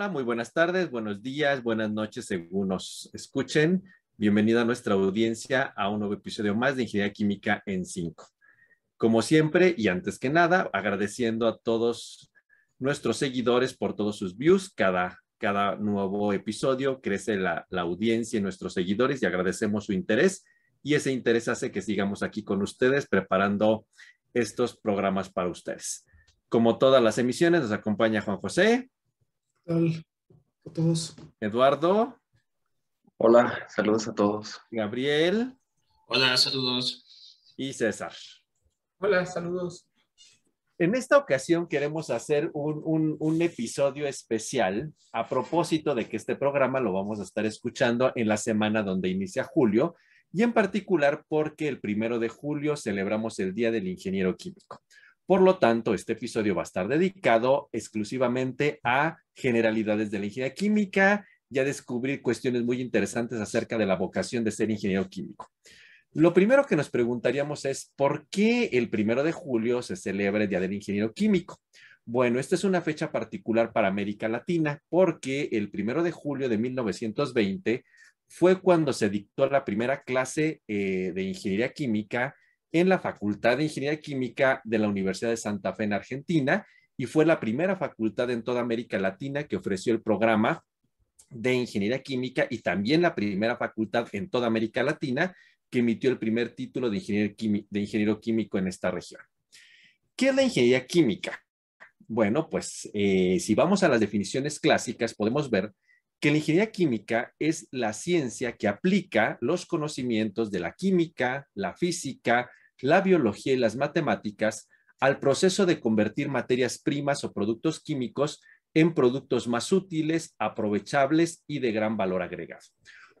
Hola, muy buenas tardes, buenos días, buenas noches, según nos escuchen. Bienvenida a nuestra audiencia a un nuevo episodio más de Ingeniería Química en 5. Como siempre, y antes que nada, agradeciendo a todos nuestros seguidores por todos sus views. Cada, cada nuevo episodio crece la, la audiencia y nuestros seguidores y agradecemos su interés. Y ese interés hace que sigamos aquí con ustedes preparando estos programas para ustedes. Como todas las emisiones, nos acompaña Juan José. ¿Qué tal a todos? Eduardo. Hola, saludos a todos. Gabriel. Hola, saludos. Y César. Hola, saludos. En esta ocasión queremos hacer un, un, un, episodio especial a propósito de que este programa lo vamos a estar escuchando en la semana donde inicia julio y en particular porque el primero de julio celebramos el Día del Ingeniero Químico. Por lo tanto, este episodio va a estar dedicado exclusivamente a generalidades de la ingeniería química y a descubrir cuestiones muy interesantes acerca de la vocación de ser ingeniero químico. Lo primero que nos preguntaríamos es, ¿por qué el primero de julio se celebra el Día del Ingeniero Químico? Bueno, esta es una fecha particular para América Latina porque el primero de julio de 1920 fue cuando se dictó la primera clase eh, de ingeniería química en la Facultad de Ingeniería Química de la Universidad de Santa Fe en Argentina y fue la primera facultad en toda América Latina que ofreció el programa de Ingeniería Química y también la primera facultad en toda América Latina que emitió el primer título de ingeniero, químico en esta región. ¿Qué es la ingeniería química? Bueno, pues eh, si vamos a las definiciones clásicas, podemos ver que la ingeniería química es la ciencia que aplica los conocimientos de la química, la física, la biología y las matemáticas al proceso de convertir materias primas o productos químicos en productos más útiles, aprovechables y de gran valor agregado.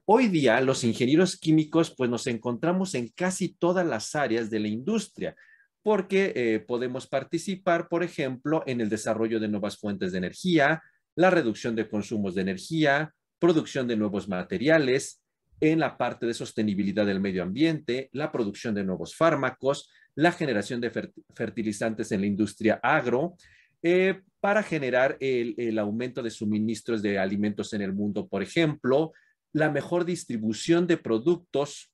Hoy día los ingenieros químicos pues nos encontramos en casi todas las áreas de la industria porque eh, podemos participar, por ejemplo, en el desarrollo de nuevas fuentes de energía, la reducción de consumos de energía, producción de nuevos materiales, en la parte de sostenibilidad del medio ambiente, la producción de nuevos fármacos, la generación de fertilizantes en la industria agro, eh, para generar el, aumento de suministros de alimentos en el mundo, por ejemplo, la mejor distribución de productos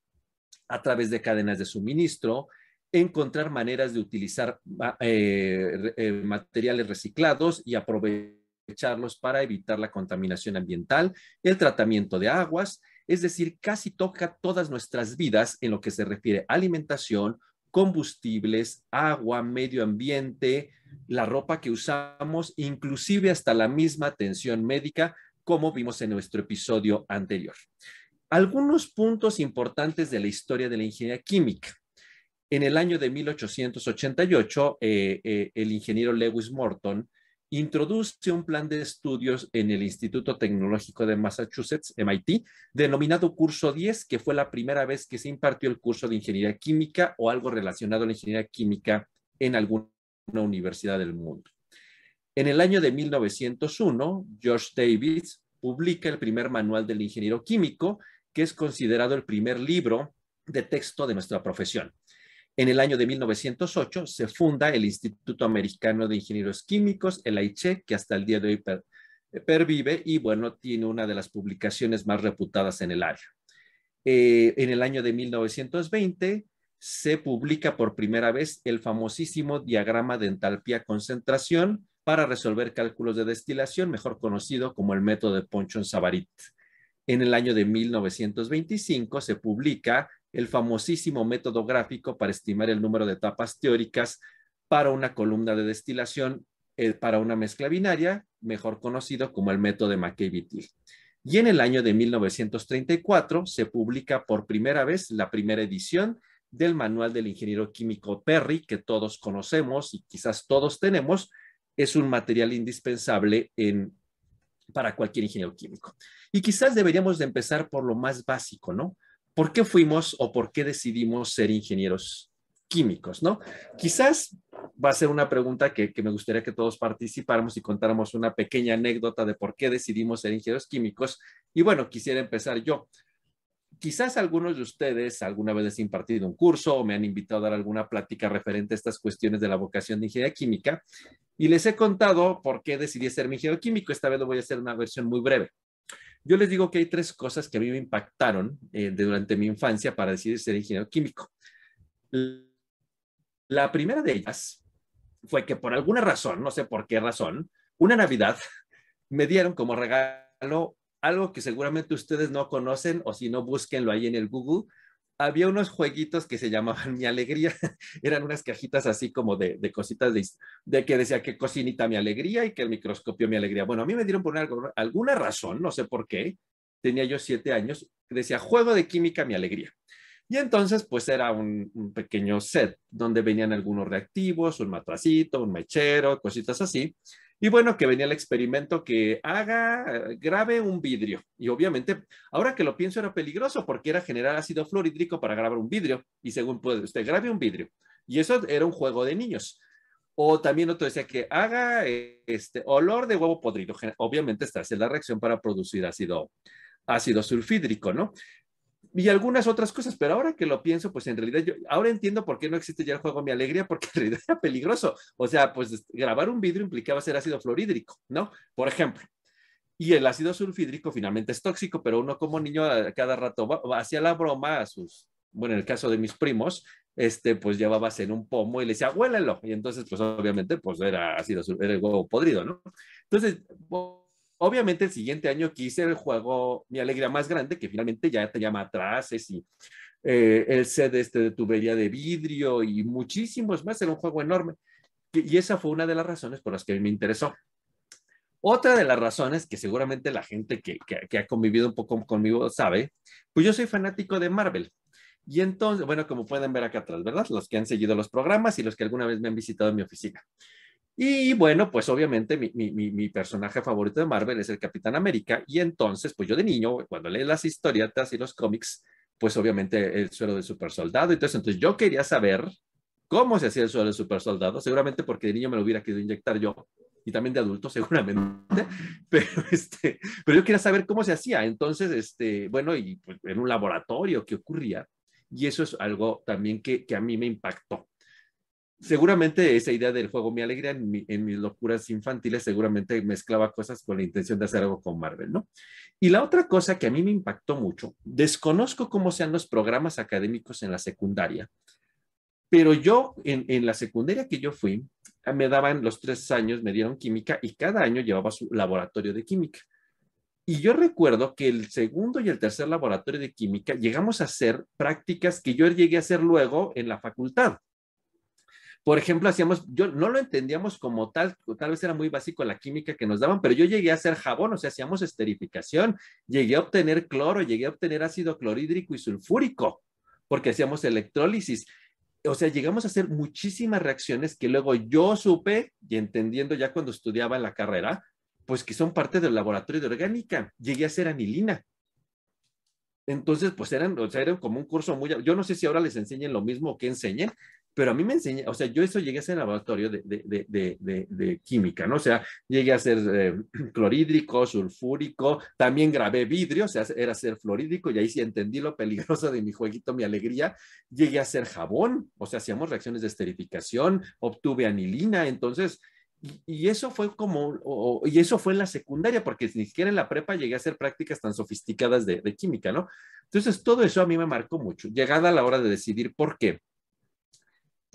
a través de cadenas de suministro, encontrar maneras de utilizar eh, eh, materiales reciclados y aprovecharlos para evitar la contaminación ambiental, el tratamiento de aguas, es decir, casi toca todas nuestras vidas en lo que se refiere a alimentación, combustibles, agua, medio ambiente, la ropa que usamos, inclusive hasta la misma atención médica, como vimos en nuestro episodio anterior. Algunos puntos importantes de la historia de la ingeniería química. En el año de 1888, eh, eh, el ingeniero Lewis Morton introduce un plan de estudios en el Instituto Tecnológico de Massachusetts, MIT, denominado Curso 10, que fue la primera vez que se impartió el curso de Ingeniería Química o algo relacionado a la Ingeniería Química en alguna universidad del mundo. En el año de 1901, George Davis publica el primer manual del ingeniero químico, que es considerado el primer libro de texto de nuestra profesión. En el año de 1908 se funda el Instituto Americano de Ingenieros Químicos, el AICHE, que hasta el día de hoy pervive y bueno, tiene una de las publicaciones más reputadas en el área. Eh, en el año de 1920 se publica por primera vez el famosísimo diagrama de entalpía concentración para resolver cálculos de destilación, mejor conocido como el método de Ponchon-Savarit. En el año de 1925 se publica el famosísimo método gráfico para estimar el número de etapas teóricas para una columna de destilación eh, para una mezcla binaria, mejor conocido como el método de McKay-Vitil. Y en el año de 1934 se publica por primera vez la primera edición del manual del ingeniero químico Perry, que todos conocemos y quizás todos tenemos, es un material indispensable en, para cualquier ingeniero químico. Y quizás deberíamos de empezar por lo más básico, ¿no? ¿Por qué fuimos o por qué decidimos ser ingenieros químicos, no? Quizás va a ser una pregunta que, me gustaría que todos participáramos y contáramos una pequeña anécdota de por qué decidimos ser ingenieros químicos. Y bueno, quisiera empezar yo. Quizás algunos de ustedes alguna vez les he impartido un curso o me han invitado a dar alguna plática referente a estas cuestiones de la vocación de ingeniería química. Y les he contado por qué decidí ser ingeniero químico. Esta vez lo voy a hacer una versión muy breve. Yo les digo que hay tres cosas que a mí me impactaron eh, durante mi infancia para decidir ser ingeniero químico. La primera de ellas fue que por alguna razón, no sé por qué razón, una Navidad me dieron como regalo algo que seguramente ustedes no conocen o si no, búsquenlo ahí en el Google. Había unos jueguitos que se llamaban Mi Alegría. Eran unas cajitas así como de, cositas de, que decía que cocinita Mi Alegría y que el microscopio Mi Alegría. Bueno, a mí me dieron por alguna razón, no sé por qué, tenía yo siete años, decía Juego de Química Mi Alegría. Y entonces, pues era un, un, pequeño set donde venían algunos reactivos, un matracito, un mechero, cositas así. Y bueno, que venía el experimento que haga, grabe un vidrio. Y obviamente, ahora que lo pienso, era peligroso porque era generar ácido fluorhídrico para grabar un vidrio. Y según puede usted, grabe un vidrio. Y eso era un juego de niños. O también otro decía que haga este olor de huevo podrido. Obviamente, esta es la reacción para producir ácido, ácido sulfídrico, ¿no? Y algunas otras cosas, pero ahora que lo pienso, pues en realidad yo ahora entiendo por qué no existe ya el juego Mi Alegría, porque en realidad era peligroso. O sea, pues grabar un vidrio implicaba ser ácido fluorhídrico, ¿no? Por ejemplo. Y el ácido sulfídrico finalmente es tóxico, pero uno como niño cada rato hacía la broma a sus, bueno, en el caso de mis primos, este, pues llevabas en un pomo y le decía, huélelo. Y entonces, pues obviamente, pues era ácido, era el huevo podrido, ¿no? Entonces, Obviamente el siguiente año quise el juego Mi Alegría Más Grande, que finalmente ya te llama atrás, y eh, el set este de tubería de vidrio y muchísimos más, era un juego enorme. Y esa fue una de las razones por las que me interesó. Otra de las razones que seguramente la gente que, que, ha convivido un poco conmigo sabe, pues yo soy fanático de Marvel. Y entonces, bueno, como pueden ver acá atrás, ¿verdad? Los que han seguido los programas y los que alguna vez me han visitado en mi oficina. Y bueno, pues obviamente mi, personaje favorito de Marvel es el Capitán América. Y entonces, pues yo de niño, cuando leí las historietas y los cómics, pues obviamente el suelo de super soldado. Entonces, entonces yo quería saber cómo se hacía el suelo de super soldado, seguramente porque de niño me lo hubiera querido inyectar yo y también de adulto seguramente, pero, este, pero yo quería saber cómo se hacía. Entonces, este, bueno, y pues, en un laboratorio, ¿qué ocurría? Y eso es algo también que, que a mí me impactó seguramente esa idea del juego Mi Alegría en, mis locuras infantiles seguramente mezclaba cosas con la intención de hacer algo con Marvel, ¿no? Y la otra cosa que a mí me impactó mucho, desconozco cómo sean los programas académicos en la secundaria, pero yo en, la secundaria que yo fui, me daban los tres años, me dieron química y cada año llevaba su laboratorio de química. Y yo recuerdo que el segundo y el tercer laboratorio de química llegamos a hacer prácticas que yo llegué a hacer luego en la facultad. Por ejemplo, hacíamos, yo no lo entendíamos como tal, tal vez era muy básico la química que nos daban, pero yo llegué a hacer jabón, o sea, hacíamos esterificación, llegué a obtener cloro, llegué a obtener ácido clorhídrico y sulfúrico, porque hacíamos electrólisis. O sea, llegamos a hacer muchísimas reacciones que luego yo supe y entendiendo ya cuando estudiaba en la carrera, pues que son parte del laboratorio de orgánica. Llegué a hacer anilina. Entonces, pues eran, o sea, eran como un curso muy, yo no sé si ahora les enseñen lo mismo que enseñen, pero a mí me enseña, o sea, yo eso llegué a ser laboratorio de, de, de, química, ¿no? O sea, llegué a ser eh, clorhídrico, sulfúrico, también grabé vidrio, o sea, era ser fluorídrico, y ahí sí entendí lo peligroso de mi jueguito, mi alegría. Llegué a ser jabón, o sea, hacíamos reacciones de esterificación, obtuve anilina, entonces, y, eso fue como, y eso fue en la secundaria, porque ni siquiera en la prepa llegué a hacer prácticas tan sofisticadas de, química, ¿no? Entonces, todo eso a mí me marcó mucho. Llegada la hora de decidir por qué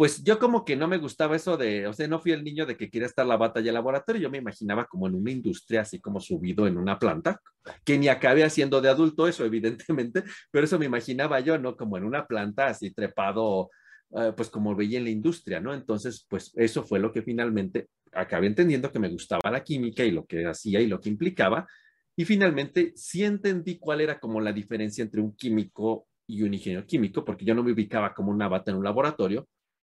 pues yo como que no me gustaba eso de, o sea, no fui el niño de que quería estar la batalla de laboratorio, yo me imaginaba como en una industria, así como subido en una planta, que ni acabé haciendo de adulto eso, evidentemente, pero eso me imaginaba yo, ¿no? Como en una planta así trepado, eh, pues como veía en la industria, ¿no? Entonces, pues eso fue lo que finalmente acabé entendiendo que me gustaba la química y lo que hacía y lo que implicaba. Y finalmente sí entendí cuál era como la diferencia entre un químico y un ingeniero químico, porque yo no me ubicaba como una bata en un laboratorio,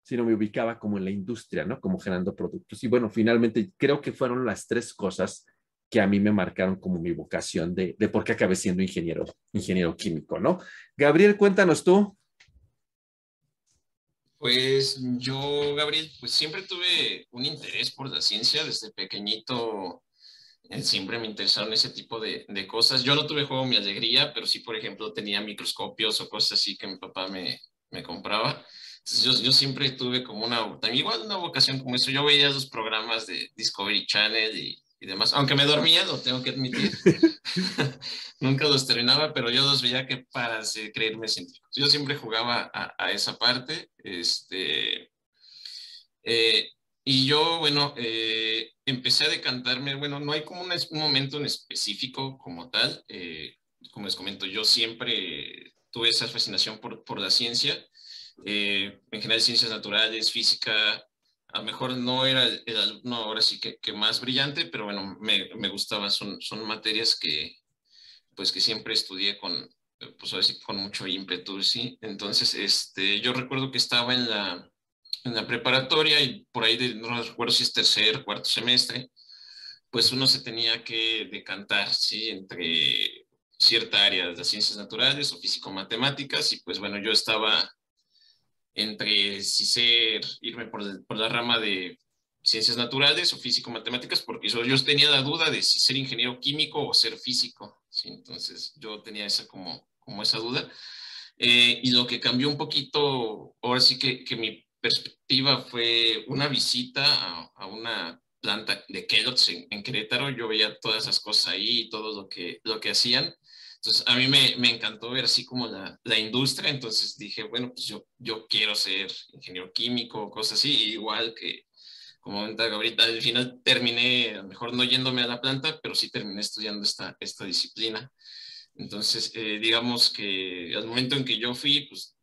sino me ubicaba como en la industria, ¿no? Como generando productos. Y bueno, finalmente creo que fueron las tres cosas que a mí me marcaron como mi vocación de, de por qué acabé siendo ingeniero, ingeniero químico, ¿no? Gabriel, cuéntanos tú. Pues yo, Gabriel, pues siempre tuve un interés por la ciencia desde pequeñito. Eh, siempre me interesaron ese tipo de, de, cosas. Yo no tuve juego mi alegría, pero sí, por ejemplo, tenía microscopios o cosas así que mi papá me, me compraba. Yo, yo siempre tuve como una, también igual una vocación como eso. Yo veía los programas de Discovery Channel y, y demás, aunque me dormía, lo tengo que admitir. Nunca los terminaba, pero yo los veía que para creerme científicos. Yo siempre jugaba a, a esa parte. Este, eh, y yo, bueno, eh, empecé a decantarme, bueno, no hay como un, un momento en específico como tal. Eh, como les comento, yo siempre tuve esa fascinación por, por la ciencia. En general, ciencias naturales, física, a lo mejor no era el, alumno ahora sí que, que, más brillante, pero bueno, me, me gustaban, son, son materias que, pues que siempre estudié con, pues ahora con mucho ímpetu, ¿sí? Entonces, este, yo recuerdo que estaba en la, en la preparatoria y por ahí, de, no recuerdo si es tercer, cuarto semestre, pues uno se tenía que decantar, ¿sí? Entre cierta área de ciencias naturales o físico-matemáticas y pues bueno, yo estaba entre si ser, irme por, por la rama de ciencias naturales o físico-matemáticas, porque yo, yo, tenía la duda de si ser ingeniero químico o ser físico, ¿sí? Entonces yo tenía esa como, como esa duda. Eh, y lo que cambió un poquito, ahora sí que, que mi perspectiva fue una visita a, a una planta de Kellogg's en, en, Querétaro. Yo veía todas esas cosas ahí todo lo que, lo que hacían. Entonces, a mí me, me encantó ver así como la, la, industria. Entonces dije, bueno, pues yo, yo quiero ser ingeniero químico, cosas así. Igual que, como comenta Gabriela, al final terminé, a lo mejor no yéndome a la planta, pero sí terminé estudiando esta, esta disciplina. Entonces, eh, digamos que al momento en que yo fui, pues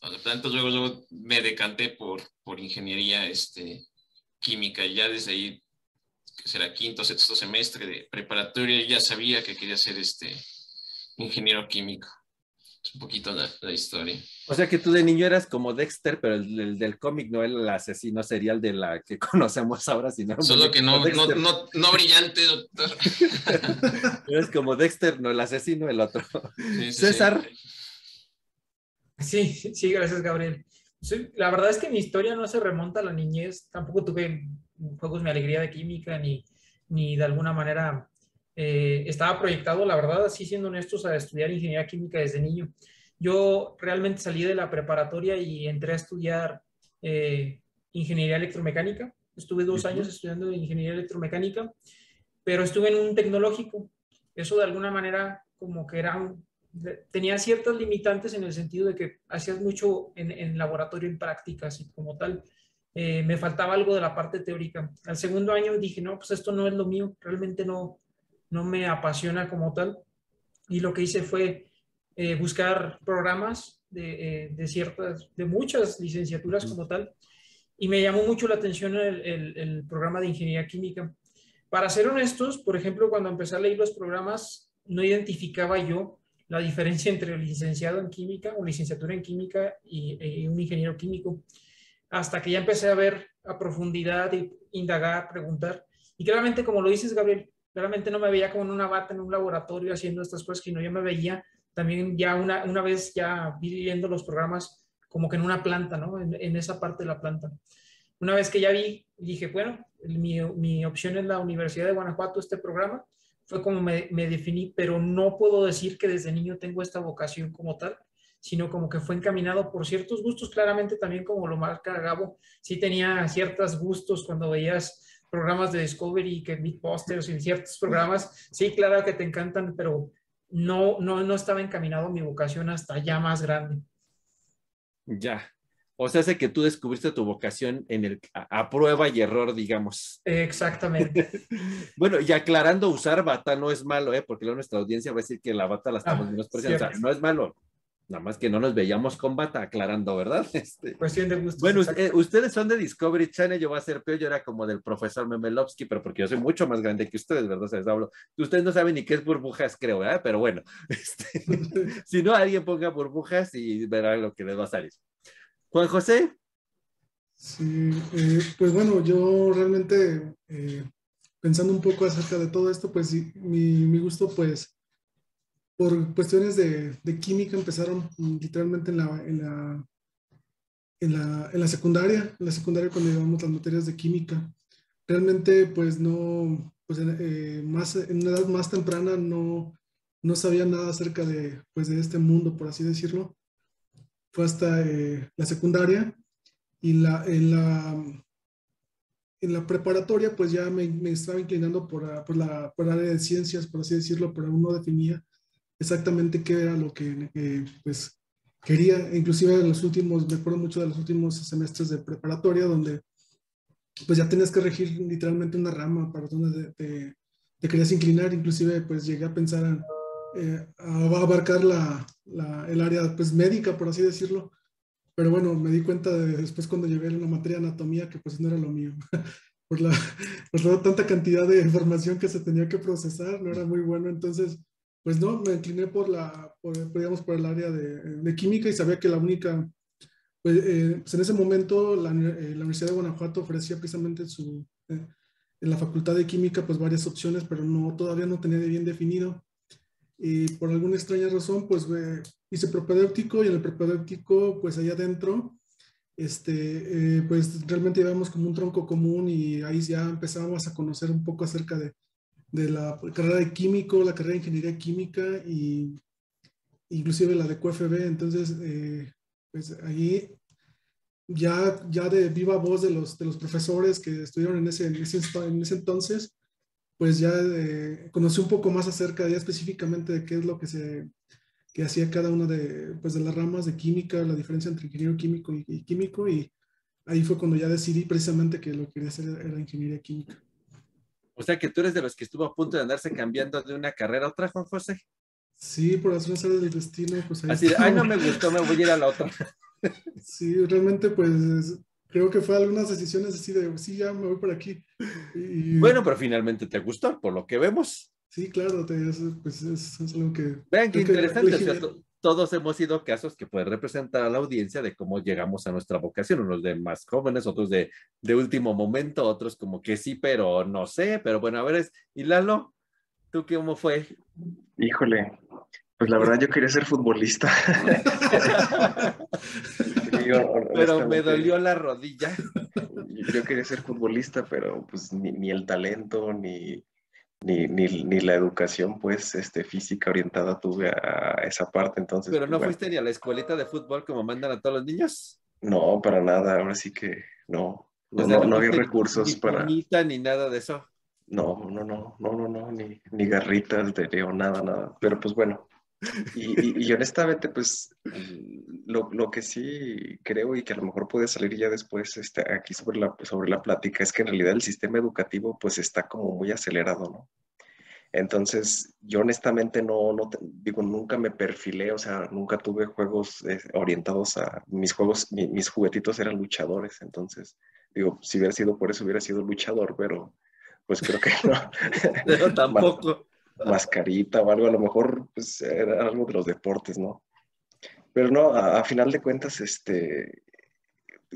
a la planta, luego, luego me decanté por, por ingeniería este, química y ya desde ahí, que será quinto, sexto semestre de preparatoria, ya sabía que quería ser este ingeniero químico. Es un poquito la, la historia. O sea que tú de niño eras como Dexter, pero el, el del cómic no el asesino serial de la que conocemos ahora, sino... Solo que no, no, no, no, brillante, doctor. eres como Dexter, no el asesino, el otro. Sí, sí, César. Sí. Sí, gracias, Gabriel. Sí, la verdad es que mi historia no se remonta a la niñez. Tampoco tuve juegos mi alegría de química, ni, ni de alguna manera eh, estaba proyectado, la verdad, así siendo honestos, a estudiar ingeniería química desde niño. Yo realmente salí de la preparatoria y entré a estudiar eh, ingeniería electromecánica. Estuve dos uh -huh. años estudiando ingeniería electromecánica, pero estuve en un tecnológico. Eso de alguna manera como que era un, tenía ciertas limitantes en el sentido de que hacías mucho en, en laboratorio, en prácticas y como tal. Eh, me faltaba algo de la parte teórica. Al segundo año dije, no, pues esto no es lo mío, realmente no, no me apasiona como tal. Y lo que hice fue eh, buscar programas de, eh, de, ciertas, de muchas licenciaturas como tal. Y me llamó mucho la atención el, el, programa de ingeniería química. Para ser honestos, por ejemplo, cuando empecé a leer los programas, no identificaba yo la diferencia entre licenciado en química o licenciatura en química y, y, un ingeniero químico. Hasta que ya empecé a ver a profundidad, y indagar, preguntar. Y claramente, como lo dices, Gabriel, claramente no me veía como en una bata en un laboratorio haciendo estas cosas, sino yo me veía también ya una, vez ya viendo los programas como que en una planta, ¿no? En, esa parte de la planta. Una vez que ya vi, dije, bueno, mi, mi opción es la Universidad de Guanajuato, este programa, fue como me, me, definí, pero no puedo decir que desde niño tengo esta vocación como tal, sino como que fue encaminado por ciertos gustos, claramente también como lo marca Gabo, sí tenía ciertos gustos cuando veías programas de Discovery, que Meatbusters y ciertos programas, sí, claro que te encantan, pero no, no, no estaba encaminado mi vocación hasta ya más grande. Ya, o sea, hace que tú descubriste tu vocación en el a, a prueba y error, digamos. Exactamente. bueno, y aclarando, usar bata no es malo, ¿eh? Porque luego nuestra audiencia va a decir que la bata la estamos ah, menospreciando. O sea, no es malo. Nada más que no nos veíamos con bata, aclarando, ¿verdad? Este, Cuestión de gusto. Bueno, eh, ustedes son de Discovery Channel, yo voy a ser peor, yo era como del profesor Memelovsky, pero porque yo soy mucho más grande que ustedes, ¿verdad? O sea, les hablo. Ustedes no saben ni qué es burbujas, creo, ¿verdad? Pero bueno, este, si no, alguien ponga burbujas y verá lo que les va a salir. Juan José. Sí, eh, pues bueno, yo realmente eh, pensando un poco acerca de todo esto, pues mi, mi gusto, pues por cuestiones de, de, química empezaron literalmente en la, en la, en la, en la secundaria, en la secundaria cuando llevamos las materias de química. Realmente, pues no, pues eh, más, en una edad más temprana no, no sabía nada acerca de, pues, de este mundo, por así decirlo fue hasta eh, la secundaria y la, en, la, en la preparatoria pues ya me, me estaba inclinando por, ah, por, la, por área de ciencias, por así decirlo, pero aún no definía exactamente qué era lo que eh, pues quería, inclusive en los últimos, me acuerdo mucho de los últimos semestres de preparatoria donde pues ya tenías que regir literalmente una rama para donde te, te, querías inclinar, inclusive pues llegué a pensar en eh, a abarcar la, la, el área pues médica, por así decirlo, pero bueno, me di cuenta de, después cuando llevé una materia de anatomía que pues no era lo mío. por, la, por tanta cantidad de información que se tenía que procesar, no era muy bueno. Entonces, pues no, me incliné por la, por, digamos, por el área de, química y sabía que la única, pues, eh, pues en ese momento la, eh, la, Universidad de Guanajuato ofrecía precisamente su, eh, en la Facultad de Química pues varias opciones, pero no, todavía no tenía bien definido. Y por alguna extraña razón, pues hice propedéutico y en el propedéutico, pues allá adentro, este, pues realmente llevamos como un tronco común y ahí ya empezábamos a conocer un poco acerca de, de la carrera de químico, la carrera de ingeniería química y inclusive la de QFB. Entonces, eh, pues ahí ya, ya de viva voz de los, de los profesores que estuvieron en ese, en ese, entonces, pues ya eh, conocí un poco más acerca ya específicamente de qué es lo que se que hacía cada una de, pues de las ramas de química, la diferencia entre ingeniero químico y, y químico, y ahí fue cuando ya decidí precisamente que lo que quería hacer era ingeniería química. O sea que tú eres de los que estuvo a punto de andarse cambiando de una carrera a otra, Juan José. Sí, por las razones del destino, pues ahí Así de, ay, no me gustó, me voy a ir a la otra. Sí, realmente, pues creo que fue algunas decisiones así de, sí, ya me voy por aquí. Y... Bueno, pero finalmente te gustó, por lo que vemos. Sí, claro, te, pues es, es, algo que... Vean qué interesante todos hemos sido casos que pueden representar a la audiencia de cómo llegamos a nuestra vocación, unos de más jóvenes, otros de, de último momento, otros como que sí, pero no sé, pero bueno, a ver, es, y Lalo, ¿tú cómo fue? Híjole, pues la verdad yo quería ser futbolista. pero me dolió la rodilla. Yo quería ser futbolista, pero pues ni, ni el talento, ni, ni, ni, la educación pues este, física orientada tuve a esa parte, entonces... ¿Pero no pues, fuiste ni a la escuelita de fútbol como mandan a todos los niños? No, para nada, ahora sí que no, no, no, había recursos ni para... Ni nada de eso. No, no, no, no, no, no, ni, ni garritas de Leo, nada, nada, pero pues bueno, y, y, honestamente, pues lo, lo, que sí creo y que a lo mejor puede salir ya después este, aquí sobre la, sobre la plática es que en realidad el sistema educativo pues está como muy acelerado, ¿no? Entonces, yo honestamente no, no digo, nunca me perfilé, o sea, nunca tuve juegos eh, orientados a, mis juegos, mis juguetitos eran luchadores, entonces, digo, si hubiera sido por eso hubiera sido luchador, pero pues creo que no. Pero tampoco mascarita o algo, a lo mejor pues, era algo de los deportes, ¿no? Pero no, a, final de cuentas, este,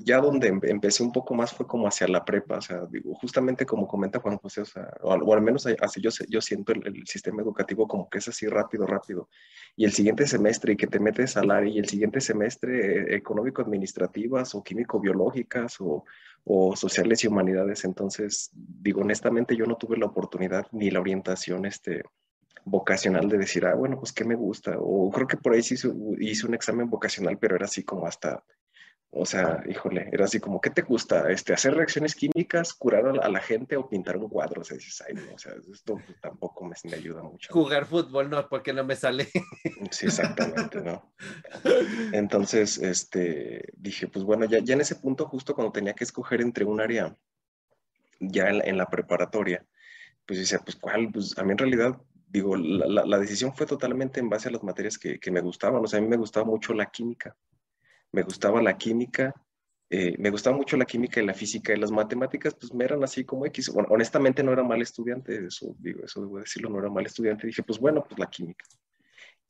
ya donde em, empecé un poco más fue como hacia la prepa, o sea, digo, justamente como comenta Juan José, o, sea, o, al menos así yo, yo siento el, sistema educativo como que es así rápido, rápido. Y el siguiente semestre, y que te metes al área, y el siguiente semestre eh, económico-administrativas o químico-biológicas o, o sociales y humanidades. Entonces, digo, honestamente, yo no tuve la oportunidad ni la orientación este, vocacional de decir, ah, bueno, pues qué me gusta. O creo que por ahí sí hice un examen vocacional, pero era así como hasta o sea, híjole, era así como, ¿qué te gusta? Este, ¿Hacer reacciones químicas, curar a la, gente o pintar un cuadro? O sea, dices, ay, no, o sea, esto tampoco me, ayuda mucho. Jugar fútbol, no, porque no me sale. Sí, exactamente, ¿no? Entonces, este, dije, pues bueno, ya, ya en ese punto, justo cuando tenía que escoger entre un área, ya en la, preparatoria, pues decía, pues cuál, pues a mí en realidad, digo, la, la, decisión fue totalmente en base a las materias que, que me gustaban, o sea, a mí me gustaba mucho la química me gustaba la química, eh, me gustaba mucho la química y la física y las matemáticas, pues me eran así como X. Bueno, honestamente no era mal estudiante, eso digo, eso debo decirlo, no era mal estudiante. Dije, pues bueno, pues la química.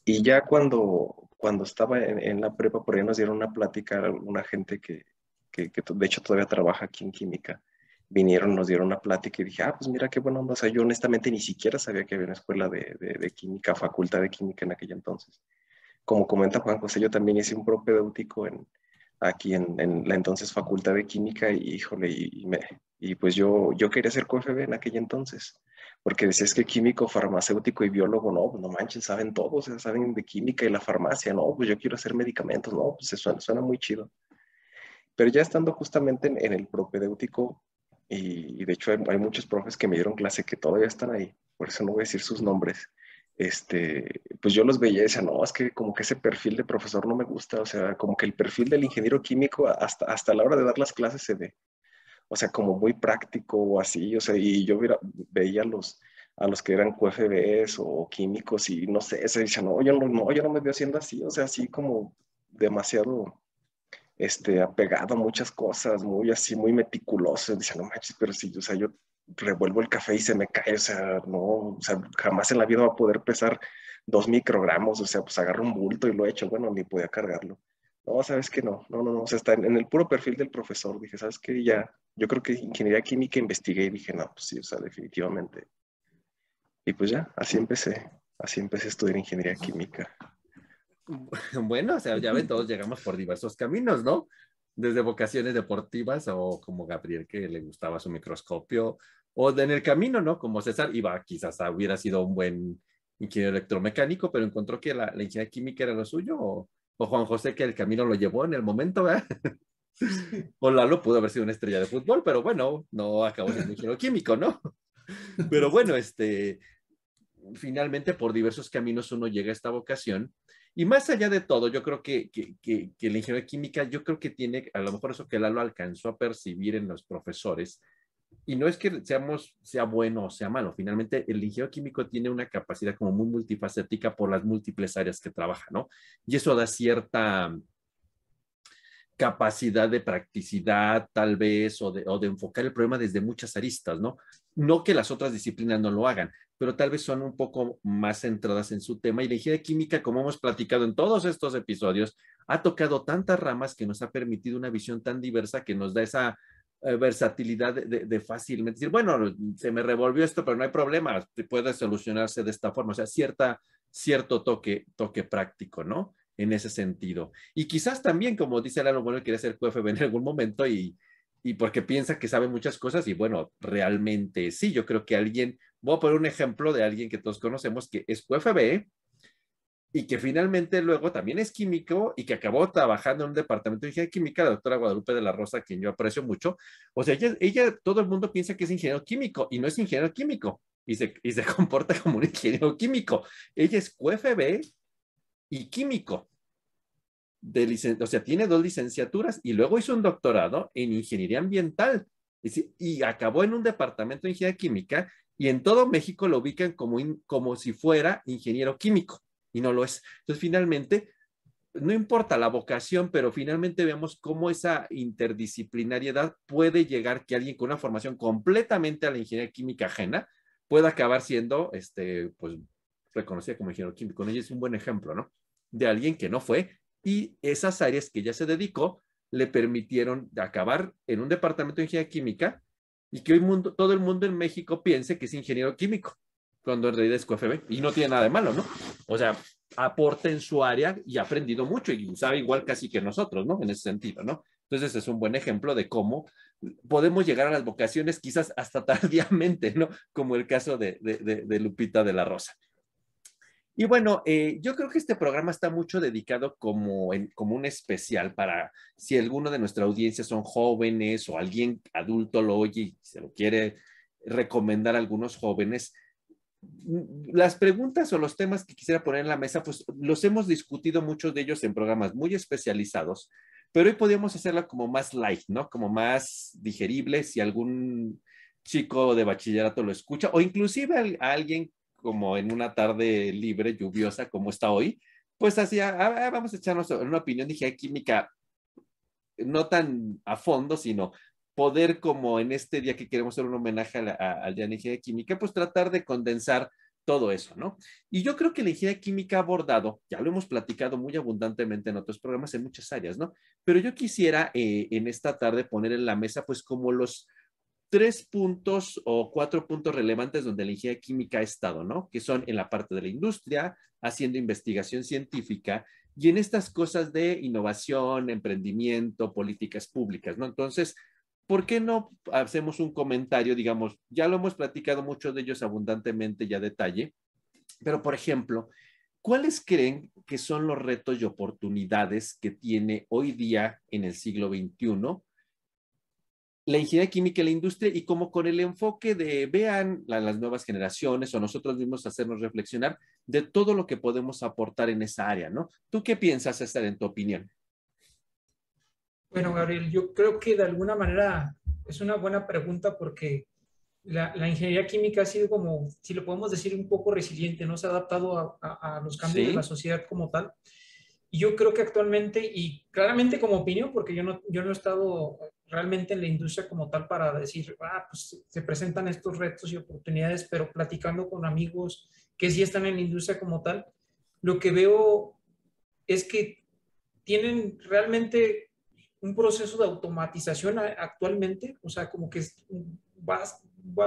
Y ya cuando, cuando estaba en, la prepa, por ahí nos dieron una plática una gente que, que, de hecho todavía trabaja aquí en química. Vinieron, nos dieron una plática y dije, ah, pues mira qué bueno, o sea, yo honestamente ni siquiera sabía que había una escuela de, de, de química, facultad de química en aquel entonces como comenta Juan José, yo también hice un propedéutico en, aquí en, la entonces Facultad de Química y, híjole, y, me, y pues yo, yo quería ser QFB en aquel entonces. porque decías que químico, farmacéutico y biólogo, no, pues no manchen, saben todo, o sea, saben de química y la farmacia, no, pues yo quiero hacer medicamentos, no, pues suena, suena muy chido. Pero ya estando justamente en, el propedéutico, y, de hecho hay, muchos profes que me dieron clase que todavía están ahí, por eso no voy a decir sus nombres, este, pues yo los veía y decía, no, es que como que ese perfil de profesor no me gusta, o sea, como que el perfil del ingeniero químico hasta, hasta la hora de dar las clases se ve, o sea, como muy práctico o así, o sea, y yo veía los, a los que eran QFBs o químicos y no sé, se dice, no, yo no, no, yo no me veo haciendo así, o sea, así como demasiado este, apegado a muchas cosas, muy así, muy meticuloso, dice, no manches, pero si, o sea, yo revuelvo el café y se me cae, o sea, no, o sea, jamás en la vida va a poder pesar dos microgramos, o sea, pues agarro un bulto y lo he hecho, bueno, ni podía cargarlo. No, sabes que no, no, no, no, o sea, está en, el puro perfil del profesor. Dije, sabes que ya, yo creo que ingeniería química investigué y dije, no, pues sí, o sea, definitivamente. Y pues ya, así empecé, así empecé a estudiar ingeniería química. Bueno, o sea, ya ven, todos llegamos por diversos caminos, ¿no? Desde vocaciones deportivas o como Gabriel que le gustaba su microscopio, o en el camino, ¿no? Como César iba, quizás hubiera sido un buen ingeniero electromecánico, pero encontró que la, la ingeniería química era lo suyo, o, o Juan José que el camino lo llevó en el momento, ¿verdad? o Lalo pudo haber sido una estrella de fútbol, pero bueno, no acabó siendo ingeniero químico, ¿no? Pero bueno, este, finalmente por diversos caminos uno llega a esta vocación. Y más allá de todo, yo creo que, que, que, que el ingeniero de química, yo creo que tiene, a lo mejor eso que Lalo alcanzó a percibir en los profesores, y no es que seamos, sea bueno o sea malo, finalmente el ingeniero químico tiene una capacidad como muy multifacética por las múltiples áreas que trabaja, ¿no? Y eso da cierta capacidad de practicidad, tal vez, o de, o de enfocar el problema desde muchas aristas, ¿no? No que las otras disciplinas no lo hagan, pero tal vez son un poco más centradas en su tema. Y la ingeniería química, como hemos platicado en todos estos episodios, ha tocado tantas ramas que nos ha permitido una visión tan diversa que nos da esa eh, versatilidad de, fácilmente decir, bueno, se me revolvió esto, pero no hay problema, puede solucionarse de esta forma, o sea, cierta, cierto toque, toque práctico, ¿no? En ese sentido. Y quizás también, como dice Lalo, bueno, quiere ser QFB en algún momento y, y porque piensa que sabe muchas cosas y bueno, realmente sí, yo creo que alguien, voy a poner un ejemplo de alguien que todos conocemos que es QFB, y que finalmente luego también es químico y que acabó trabajando en un departamento de ingeniería química, la doctora Guadalupe de la Rosa, quien yo aprecio mucho. O sea, ella, ella, todo el mundo piensa que es ingeniero químico y no es ingeniero químico y se, y se comporta como un ingeniero químico. Ella es QFB y químico. De o sea, tiene dos licenciaturas y luego hizo un doctorado en ingeniería ambiental y acabó en un departamento de ingeniería química y en todo México lo ubican como, como si fuera ingeniero químico y no lo es. Entonces, finalmente, no importa la vocación, pero finalmente vemos cómo esa interdisciplinariedad puede llegar que alguien con una formación completamente a la ingeniería química ajena pueda acabar siendo, este, pues, reconocida como ingeniero químico. Y es un buen ejemplo, ¿no? De alguien que no fue y esas áreas que ya se dedicó le permitieron acabar en un departamento de ingeniería química y que hoy mundo, todo el mundo en México piense que es ingeniero químico cuando en realidad es QFB y no tiene nada de malo, ¿no? O sea, aporta en su área y ha aprendido mucho y sabe igual casi que nosotros, ¿no? En ese sentido, ¿no? Entonces es un buen ejemplo de cómo podemos llegar a las vocaciones quizás hasta tardíamente, ¿no? Como el caso de, Lupita de la Rosa. Y bueno, eh, yo creo que este programa está mucho dedicado como, como un especial para si alguno de nuestra audiencia son jóvenes o alguien adulto lo oye y se lo quiere recomendar a algunos jóvenes, las preguntas o los temas que quisiera poner en la mesa, pues los hemos discutido muchos de ellos en programas muy especializados, pero hoy podríamos hacerla como más light, ¿no? Como más digerible si algún chico de bachillerato lo escucha o inclusive a, alguien como en una tarde libre, lluviosa como está hoy, pues así, ah, ah, vamos a echarnos una opinión dije química no tan a fondo, sino poder, como en este día que queremos hacer un homenaje al Día de Ingeniería Química, pues tratar de condensar todo eso, ¿no? Y yo creo que la ingeniería química ha abordado, ya lo hemos platicado muy abundantemente en otros programas en muchas áreas, ¿no? Pero yo quisiera eh, en esta tarde poner en la mesa, pues, como los tres puntos o cuatro puntos relevantes donde la ingeniería química ha estado, ¿no? Que son en la parte de la industria, haciendo investigación científica y en estas cosas de innovación, emprendimiento, políticas públicas, ¿no? Entonces, ¿por qué no hacemos un comentario? Digamos, ya lo hemos platicado mucho de ellos abundantemente y a detalle, pero por ejemplo, ¿cuáles creen que son los retos y oportunidades que tiene hoy día en el siglo XXI la ingeniería química y la industria y como con el enfoque de vean las nuevas generaciones o nosotros mismos hacernos reflexionar de todo lo que podemos aportar en esa área, ¿no? ¿Tú qué piensas, César, en tu opinión? Bueno, Gabriel, yo creo que de alguna manera es una buena pregunta porque la, ingeniería química ha sido como, si lo podemos decir, un poco resiliente, ¿no? Se ha adaptado a, los cambios de la sociedad como tal. Y yo creo que actualmente, y claramente como opinión, porque yo no, yo no he estado realmente en la industria como tal para decir, ah, pues se presentan estos retos y oportunidades, pero platicando con amigos que sí están en la industria como tal, lo que veo es que tienen realmente un proceso de automatización actualmente, o sea, como que va,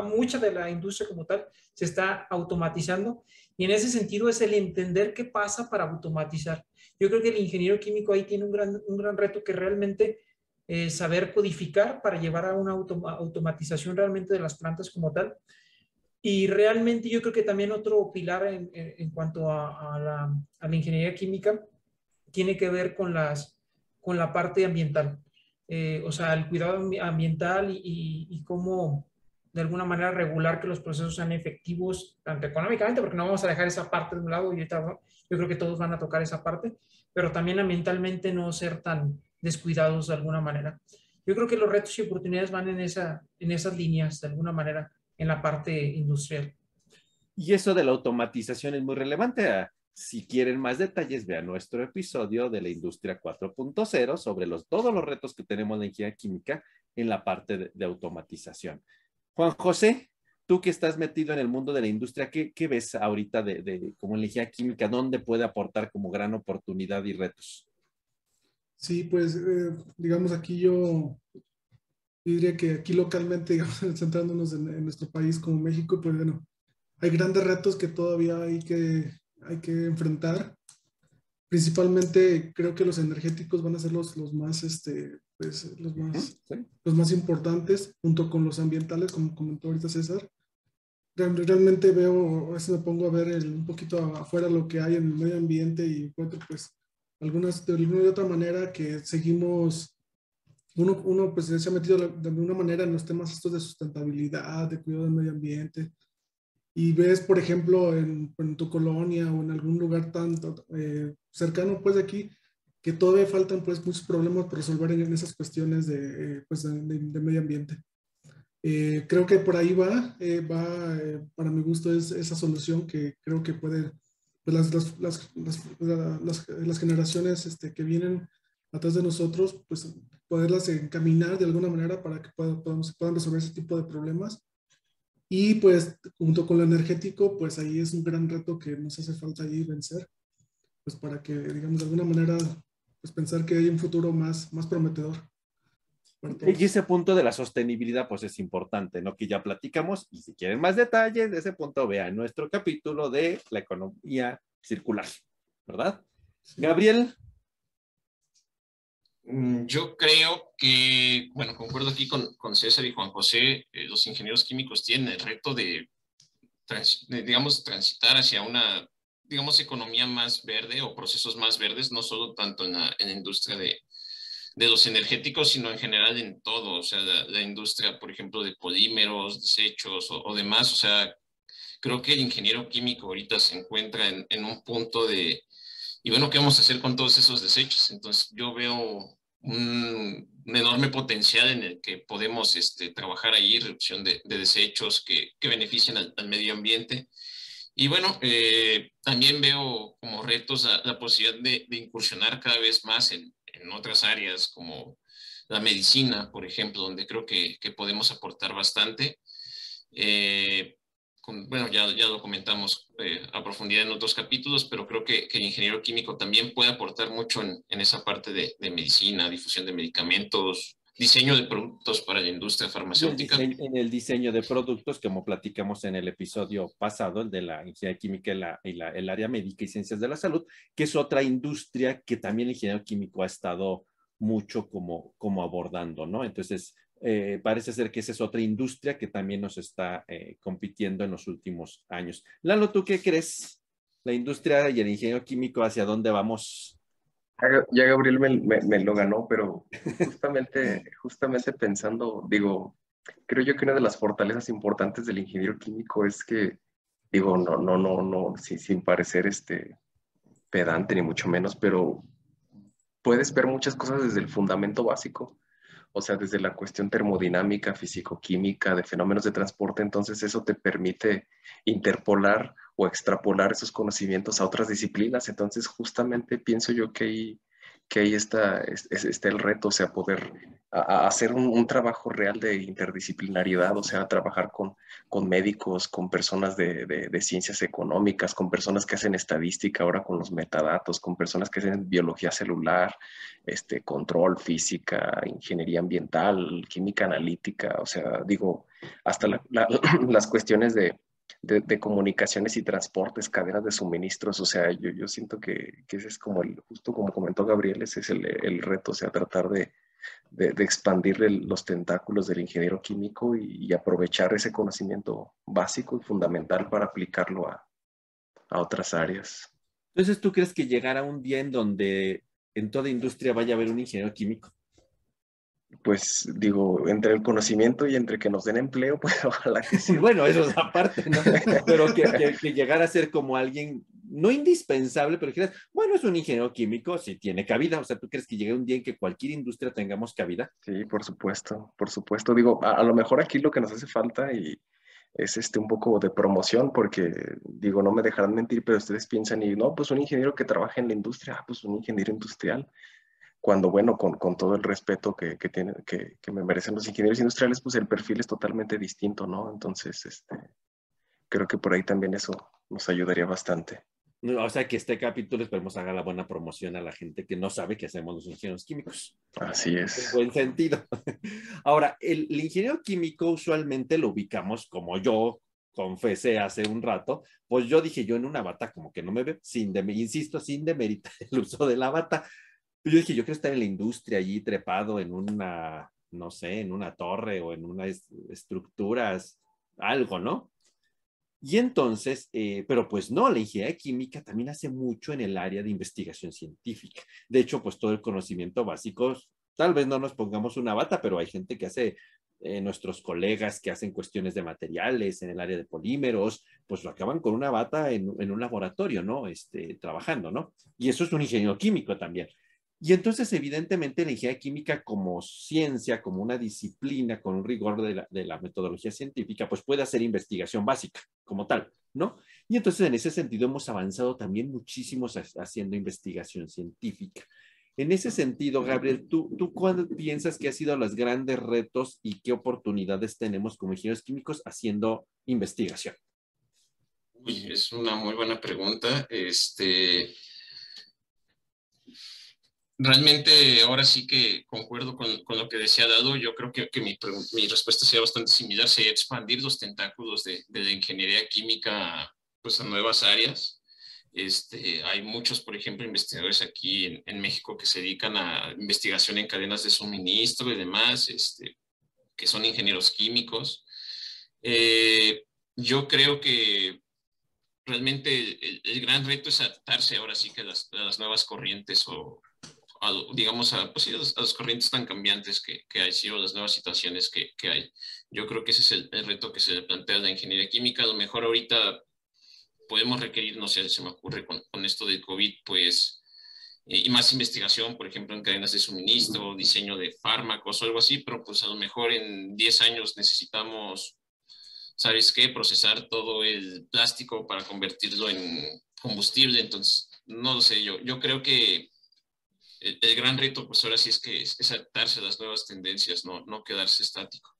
mucha de la industria como tal, se está automatizando y en ese sentido es el entender qué pasa para automatizar. Yo creo que el ingeniero químico ahí tiene un gran, un gran reto que realmente eh, saber codificar para llevar a una automatización realmente de las plantas como tal. Y realmente yo creo que también otro pilar en, en cuanto a, la, a, la, ingeniería química tiene que ver con, las, con la parte ambiental. Eh, o sea, el cuidado ambiental y, y, cómo de alguna manera regular que los procesos sean efectivos, tanto económicamente, porque no vamos a dejar esa parte de un lado, y yo creo que todos van a tocar esa parte, pero también ambientalmente no ser tan, descuidados de alguna manera. Yo creo que los retos y oportunidades van en, esa, en esas líneas de alguna manera en la parte industrial. Y eso de la automatización es muy relevante. Si quieren más detalles, vean nuestro episodio de la industria 4.0 sobre todos los retos que tenemos en ingeniería química en la parte de, automatización. Juan José, tú que estás metido en el mundo de la industria, ¿qué, ves ahorita de, de, como en ingeniería química? ¿Dónde puede aportar como gran oportunidad y retos? Sí, pues eh, digamos aquí yo diría que aquí localmente, digamos, centrándonos en, nuestro país como México, pues bueno, hay grandes retos que todavía hay que, hay que enfrentar. Principalmente creo que los energéticos van a ser los, los más, este, pues, los más, los más importantes, junto con los ambientales, como comentó ahorita César. Realmente veo, a veces me pongo a ver un poquito afuera lo que hay en el medio ambiente y encuentro pues algunas de alguna otra manera que seguimos, uno, uno pues se ha metido de alguna manera en los temas estos de sustentabilidad, de cuidado del medio ambiente, y ves, por ejemplo, en, en tu colonia o en algún lugar tan eh, cercano, pues de aquí, que todavía faltan pues muchos problemas por resolver en, esas cuestiones de, eh, pues, de, medio ambiente. Eh, creo que por ahí va, va para mi gusto es esa solución que creo que puede pues las, las, las, las, generaciones este, que vienen atrás de nosotros, pues poderlas encaminar de alguna manera para que puedan, puedan resolver ese tipo de problemas. Y pues junto con lo energético, pues ahí es un gran reto que nos hace falta ahí vencer, pues para que, digamos, de alguna manera, pues pensar que hay un futuro más, más prometedor. Y ese punto de la sostenibilidad, pues es importante, ¿no? Que ya platicamos y si quieren más detalles de ese punto, vean nuestro capítulo de la economía circular, ¿verdad? Gabriel. Mm, yo creo que, bueno, concuerdo aquí con, con César y Juan José, eh, los ingenieros químicos tienen el reto de, digamos, transitar hacia una, digamos, economía más verde o procesos más verdes, no solo tanto en la, en la industria de, de los energéticos, sino en general en todo, o sea, la, industria, por ejemplo, de polímeros, desechos o, demás, o sea, creo que el ingeniero químico ahorita se encuentra en, un punto de, y bueno, ¿qué vamos a hacer con todos esos desechos? Entonces, yo veo un, enorme potencial en el que podemos este, trabajar ahí, reducción de, desechos que, que benefician al, medio ambiente. Y bueno, eh, también veo como retos la, posibilidad de, incursionar cada vez más en, en otras áreas como la medicina, por ejemplo, donde creo que, que podemos aportar bastante. Eh, bueno, ya, ya lo comentamos eh, a profundidad en otros capítulos, pero creo que, que, el ingeniero químico también puede aportar mucho en, en esa parte de, de, medicina, difusión de medicamentos, diseño de productos para la industria farmacéutica. En el diseño de productos, como platicamos en el episodio pasado, el de la ingeniería química y, la, y la, el área médica y ciencias de la salud, que es otra industria que también el ingeniero químico ha estado mucho como, como abordando, ¿no? Entonces, eh, parece ser que esa es otra industria que también nos está eh, compitiendo en los últimos años. Lalo, ¿tú qué crees? La industria y el ingeniero químico, ¿hacia dónde vamos? Ya Gabriel me, lo ganó, pero justamente, justamente pensando, digo, creo yo que una de las fortalezas importantes del ingeniero químico es que, digo, no, no, no, no, sin parecer este pedante ni mucho menos, pero puedes ver muchas cosas desde el fundamento básico o sea, desde la cuestión termodinámica, físico-química, de fenómenos de transporte, entonces eso te permite interpolar o extrapolar esos conocimientos a otras disciplinas. Entonces, justamente pienso yo que ahí que ahí está, está el reto, o sea, poder hacer un, trabajo real de interdisciplinaridad, o sea, trabajar con, con médicos, con personas de, de, ciencias económicas, con personas que hacen estadística ahora con los metadatos, con personas que hacen biología celular, este, control, física, ingeniería ambiental, química analítica, o sea, digo, hasta las cuestiones de, de, comunicaciones y transportes, cadenas de suministros. O sea, yo, yo siento que, que, ese es como el, justo como comentó Gabriel, ese es el, el reto, o sea, tratar de, de, de expandir los tentáculos del ingeniero químico y, aprovechar ese conocimiento básico y fundamental para aplicarlo a, a otras áreas. Entonces, ¿tú crees que llegará un día en donde en toda industria vaya a haber un ingeniero químico? Pues digo, entre el conocimiento y entre que nos den empleo, pues ojalá que sí. bueno, eso es aparte, ¿no? Pero que, que, llegara a ser como alguien, no indispensable, pero que bueno, es un ingeniero químico, sí tiene cabida. O sea, ¿tú crees que llegue un día en que cualquier industria tengamos cabida? Sí, por supuesto, por supuesto. Digo, a, a lo mejor aquí lo que nos hace falta y es este un poco de promoción, porque digo, no me dejarán mentir, pero ustedes piensan y no, pues un ingeniero que trabaja en la industria, ah, pues un ingeniero industrial cuando, bueno, con, con todo el respeto que, que, tiene, que, que, me merecen los ingenieros industriales, pues el perfil es totalmente distinto, ¿no? Entonces, este, creo que por ahí también eso nos ayudaría bastante. O sea que este capítulo esperemos haga la buena promoción a la gente que no sabe qué hacemos los ingenieros químicos. Así es. En buen sentido. Ahora, el, el ingeniero químico usualmente lo ubicamos como yo confesé hace un rato, pues yo dije yo en una bata como que no me ve, sin de, insisto, sin demeritar el uso de la bata, yo dije, yo quiero estar en la industria allí trepado en una, no sé, en una torre o en unas estructuras, algo, ¿no? Y entonces, eh, pero pues no, la ingeniería química también hace mucho en el área de investigación científica. De hecho, pues todo el conocimiento básico, tal vez no nos pongamos una bata, pero hay gente que hace, eh, nuestros colegas que hacen cuestiones de materiales en el área de polímeros, pues lo acaban con una bata en, en un laboratorio, ¿no? Este, trabajando, ¿no? Y eso es un ingeniero químico también. Y entonces, evidentemente, la ingeniería química como ciencia, como una disciplina con un rigor de la, metodología científica, pues puede hacer investigación básica como tal, ¿no? Y entonces, en ese sentido, hemos avanzado también muchísimo haciendo investigación científica. En ese sentido, Gabriel, ¿tú, ¿tú cuándo piensas que han sido los grandes retos y qué oportunidades tenemos como ingenieros químicos haciendo investigación? Uy, es una muy buena pregunta. Este, realmente ahora sí que concuerdo con, con, lo que decía Dado. Yo creo que, que mi, mi, respuesta sería bastante similar, sería expandir los tentáculos de, de, la ingeniería química pues, a nuevas áreas. Este, hay muchos, por ejemplo, investigadores aquí en, en, México que se dedican a investigación en cadenas de suministro y demás, este, que son ingenieros químicos. Eh, yo creo que realmente el, el, gran reto es adaptarse ahora sí que a las, a las nuevas corrientes o, digamos, a, pues, a, las corrientes tan cambiantes que, que hay, sí, o las nuevas situaciones que, que, hay. Yo creo que ese es el, reto que se plantea la ingeniería química. A lo mejor ahorita podemos requerir, no sé, se me ocurre con, con esto del COVID, pues, eh, y más investigación, por ejemplo, en cadenas de suministro, diseño de fármacos o algo así, pero pues a lo mejor en 10 años necesitamos, ¿sabes qué? Procesar todo el plástico para convertirlo en combustible. Entonces, no lo sé, yo, yo creo que el, gran reto, pues ahora sí es que es, adaptarse a las nuevas tendencias, no, no quedarse estático.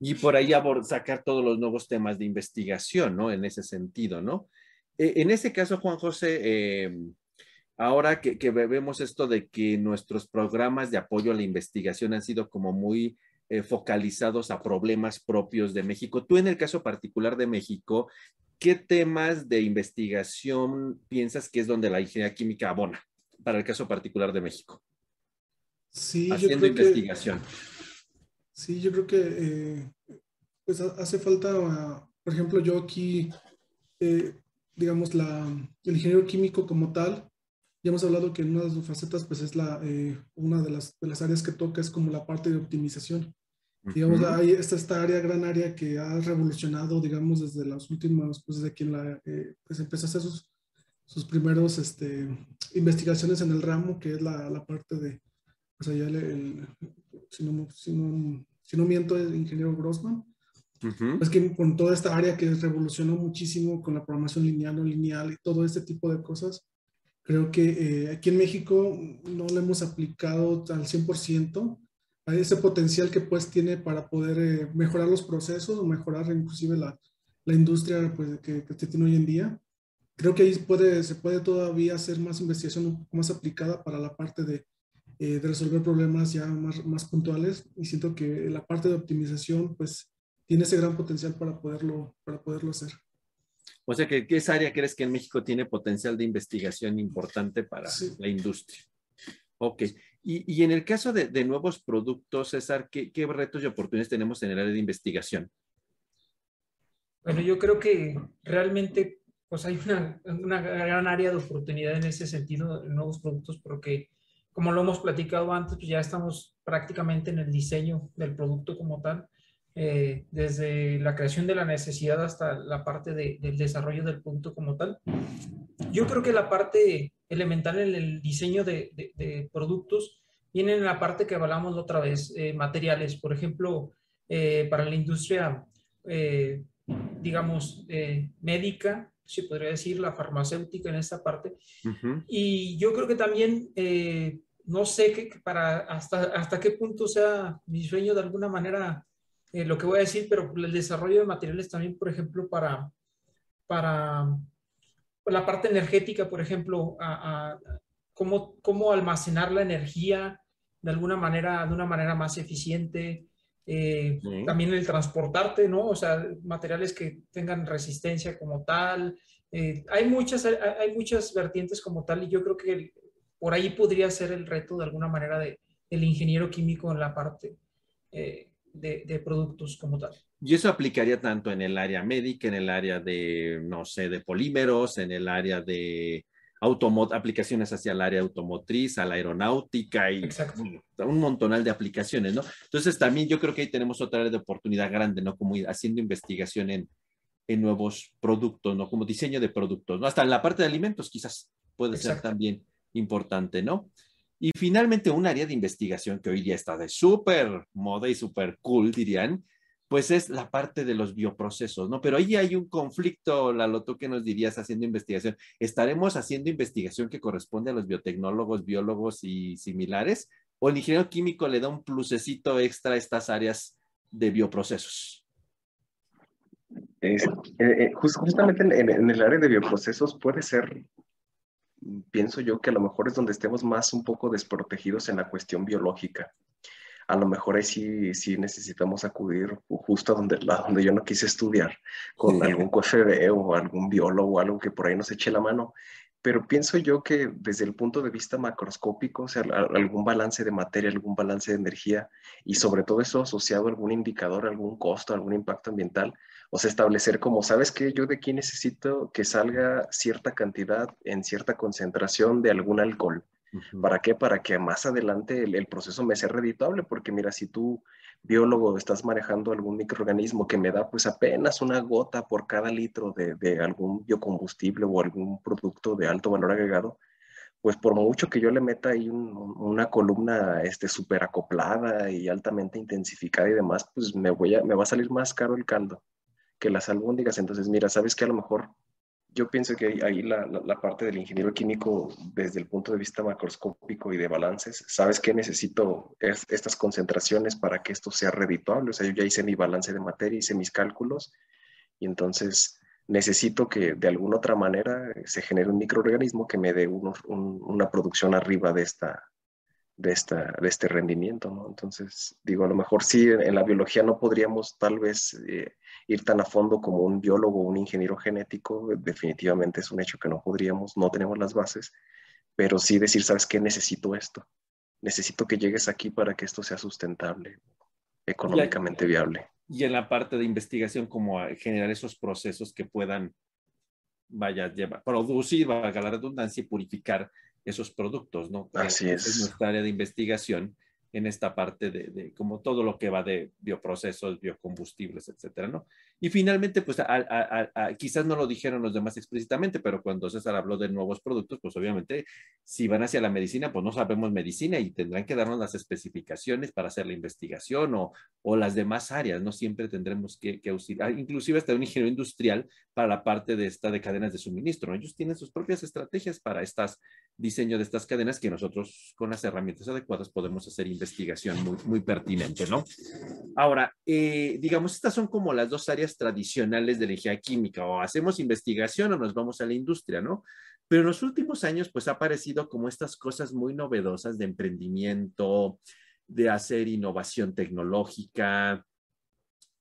Y por ahí sacar todos los nuevos temas de investigación, ¿no? En ese sentido, ¿no? E, en ese caso, Juan José, em, ahora que, que, vemos esto de que nuestros programas de apoyo a la investigación han sido como muy eh, focalizados a problemas propios de México, tú en el caso particular de México, ¿qué temas de investigación piensas que es donde la ingeniería química abona? Para el caso particular de México. Sí, haciendo investigación. Sí, yo creo que eh, pues hace falta, por ejemplo, yo aquí, eh, digamos, la, el ingeniero químico como tal, ya hemos hablado que en una de sus facetas, pues es la, eh, una de las, de las, áreas que toca es como la parte de optimización. Digamos, hay esta, esta área, gran área que ha revolucionado, digamos, desde las últimas, pues desde que la, eh, pues empezó a hacer sus, sus primeros este, investigaciones en el ramo, que es la, la parte de, pues allá el, si, no, si, no, si no miento, el ingeniero Grossman. Es que con toda esta área que revolucionó muchísimo con la programación lineal, no lineal y todo este tipo de cosas, creo que eh, aquí en México no le hemos aplicado al 100% a ese potencial que pues tiene para poder eh, mejorar los procesos o mejorar inclusive la, la industria pues, que, que tiene hoy en día. Creo que ahí puede, se puede todavía hacer más investigación un poco más aplicada para la parte de, eh, de resolver problemas ya más, más puntuales y siento que la parte de optimización pues tiene ese gran potencial para poderlo, para poderlo hacer. O sea, que, esa área crees que en México tiene potencial de investigación importante para la industria? Ok. Y, y, en el caso de, de nuevos productos, César, ¿qué, ¿qué, retos y oportunidades tenemos en el área de investigación? Bueno, yo creo que realmente pues hay una, una gran área de oportunidad en ese sentido en nuevos productos porque como lo hemos platicado antes, pues ya estamos prácticamente en el diseño del producto como tal. Eh, desde la creación de la necesidad hasta la parte de, del desarrollo del producto como tal. Yo creo que la parte elemental en el diseño de, de, de productos viene en la parte que hablamos otra vez, eh, materiales, por ejemplo, eh, para la industria, eh, digamos, eh, médica, se podría decir, la farmacéutica en esta parte. Uh -huh. Y yo creo que también, eh, no sé que para hasta, hasta qué punto sea mi sueño de alguna manera eh, lo que voy a decir, pero el desarrollo de materiales también, por ejemplo, para, para la parte energética, por ejemplo, a, a cómo, cómo, almacenar la energía de alguna manera, de una manera más eficiente. Eh, sí. También el transportarte, ¿no? O sea, materiales que tengan resistencia como tal. Eh, hay, muchas, hay, muchas vertientes como tal y yo creo que por ahí podría ser el reto de alguna manera de, del ingeniero químico en la parte. Eh, de, de, productos como tal. Y eso aplicaría tanto en el área médica, en el área de, no sé, de polímeros, en el área de aplicaciones hacia el área automotriz, a la aeronáutica y Exacto. un montonal de aplicaciones, ¿no? Entonces también yo creo que ahí tenemos otra área de oportunidad grande, ¿no? Como haciendo investigación en, en nuevos productos, ¿no? Como diseño de productos, ¿no? Hasta en la parte de alimentos quizás puede Exacto. ser también importante, ¿no? Y finalmente, un área de investigación que hoy día está de súper moda y súper cool, dirían, pues es la parte de los bioprocesos, ¿no? Pero ahí hay un conflicto, Lalo, ¿tú qué nos dirías haciendo investigación? ¿Estaremos haciendo investigación que corresponde a los biotecnólogos, biólogos y similares? ¿O el ingeniero químico le da un plusecito extra a estas áreas de bioprocesos? Es, eh, justamente en, en, el área de bioprocesos puede ser pienso yo que a lo mejor es donde estemos más un poco desprotegidos en la cuestión biológica. A lo mejor ahí sí, sí necesitamos acudir justo a donde, a donde yo no quise estudiar, con algún QFB o algún biólogo o algo que por ahí nos eche la mano. Pero pienso yo que desde el punto de vista macroscópico, o sea, algún balance de materia, algún balance de energía y sobre todo eso asociado a algún indicador, algún costo, algún impacto ambiental, o sea, establecer como, ¿sabes qué? Yo de aquí necesito que salga cierta cantidad en cierta concentración de algún alcohol. ¿Para qué? Para que más adelante el, proceso me sea redituable, porque mira, si tú, biólogo, estás manejando algún microorganismo que me da pues apenas una gota por cada litro de, algún biocombustible o algún producto de alto valor agregado, pues por mucho que yo le meta ahí un, una columna este, súper acoplada y altamente intensificada y demás, pues me, voy a, me va a salir más caro el caldo que las albóndigas. Entonces, mira, sabes que a lo mejor yo pienso que ahí la, parte del ingeniero químico, desde el punto de vista macroscópico y de balances, sabes que necesito es, estas concentraciones para que esto sea redituable. O sea, yo ya hice mi balance de materia, hice mis cálculos y entonces necesito que de alguna otra manera se genere un microorganismo que me dé un, un, una producción arriba de esta, de, esta, de este rendimiento, ¿no? Entonces, digo, a lo mejor sí, en, la biología no podríamos tal vez eh, ir tan a fondo como un biólogo o un ingeniero genético, definitivamente es un hecho que no podríamos, no tenemos las bases, pero sí decir, ¿sabes qué? Necesito esto, necesito que llegues aquí para que esto sea sustentable. económicamente viable. Y en la parte de investigación, como generar esos procesos que puedan, vaya, llevar, producir, valga la redundancia, y purificar esos productos, ¿no? Así es. Es nuestra área de investigación en esta parte de, de, como todo lo que va de bioprocesos, biocombustibles, etcétera, ¿no? Y finalmente, pues quizás no lo dijeron los demás explícitamente, pero cuando César habló de nuevos productos, pues obviamente si van hacia la medicina, pues no sabemos medicina y tendrán que darnos las especificaciones para hacer la investigación o, o las demás áreas, ¿no? Siempre tendremos que, que usar, inclusive hasta un ingeniero industrial para la parte de esta de cadenas de suministro. Ellos tienen sus propias estrategias para estas diseño de estas cadenas que nosotros con las herramientas adecuadas podemos hacer investigación muy, muy pertinente, ¿no? Ahora, eh, digamos, estas son como las dos áreas tradicionales de la ingeniería química, o hacemos investigación o nos vamos a la industria, ¿no? Pero en los últimos años, pues ha aparecido como estas cosas muy novedosas de emprendimiento, de hacer innovación tecnológica,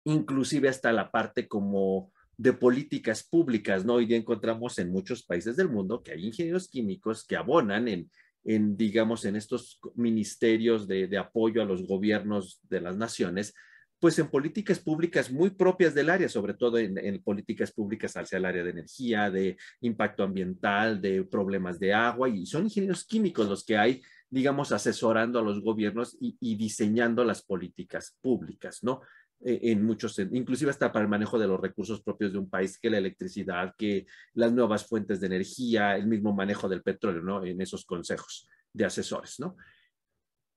inclusive hasta la parte como de políticas públicas, ¿no? Hoy día encontramos en muchos países del mundo que hay ingenieros químicos que abonan en, digamos, en estos ministerios de apoyo a los gobiernos de las naciones, pues en políticas públicas muy propias del área, sobre todo en, políticas públicas hacia el área de energía, de impacto ambiental, de problemas de agua, y son ingenieros químicos los que hay, digamos, asesorando a los gobiernos y, y diseñando las políticas públicas, ¿no? Eh, en muchos, inclusive hasta para el manejo de los recursos propios de un país, que la electricidad, que las nuevas fuentes de energía, el mismo manejo del petróleo, ¿no? En esos consejos de asesores, ¿no?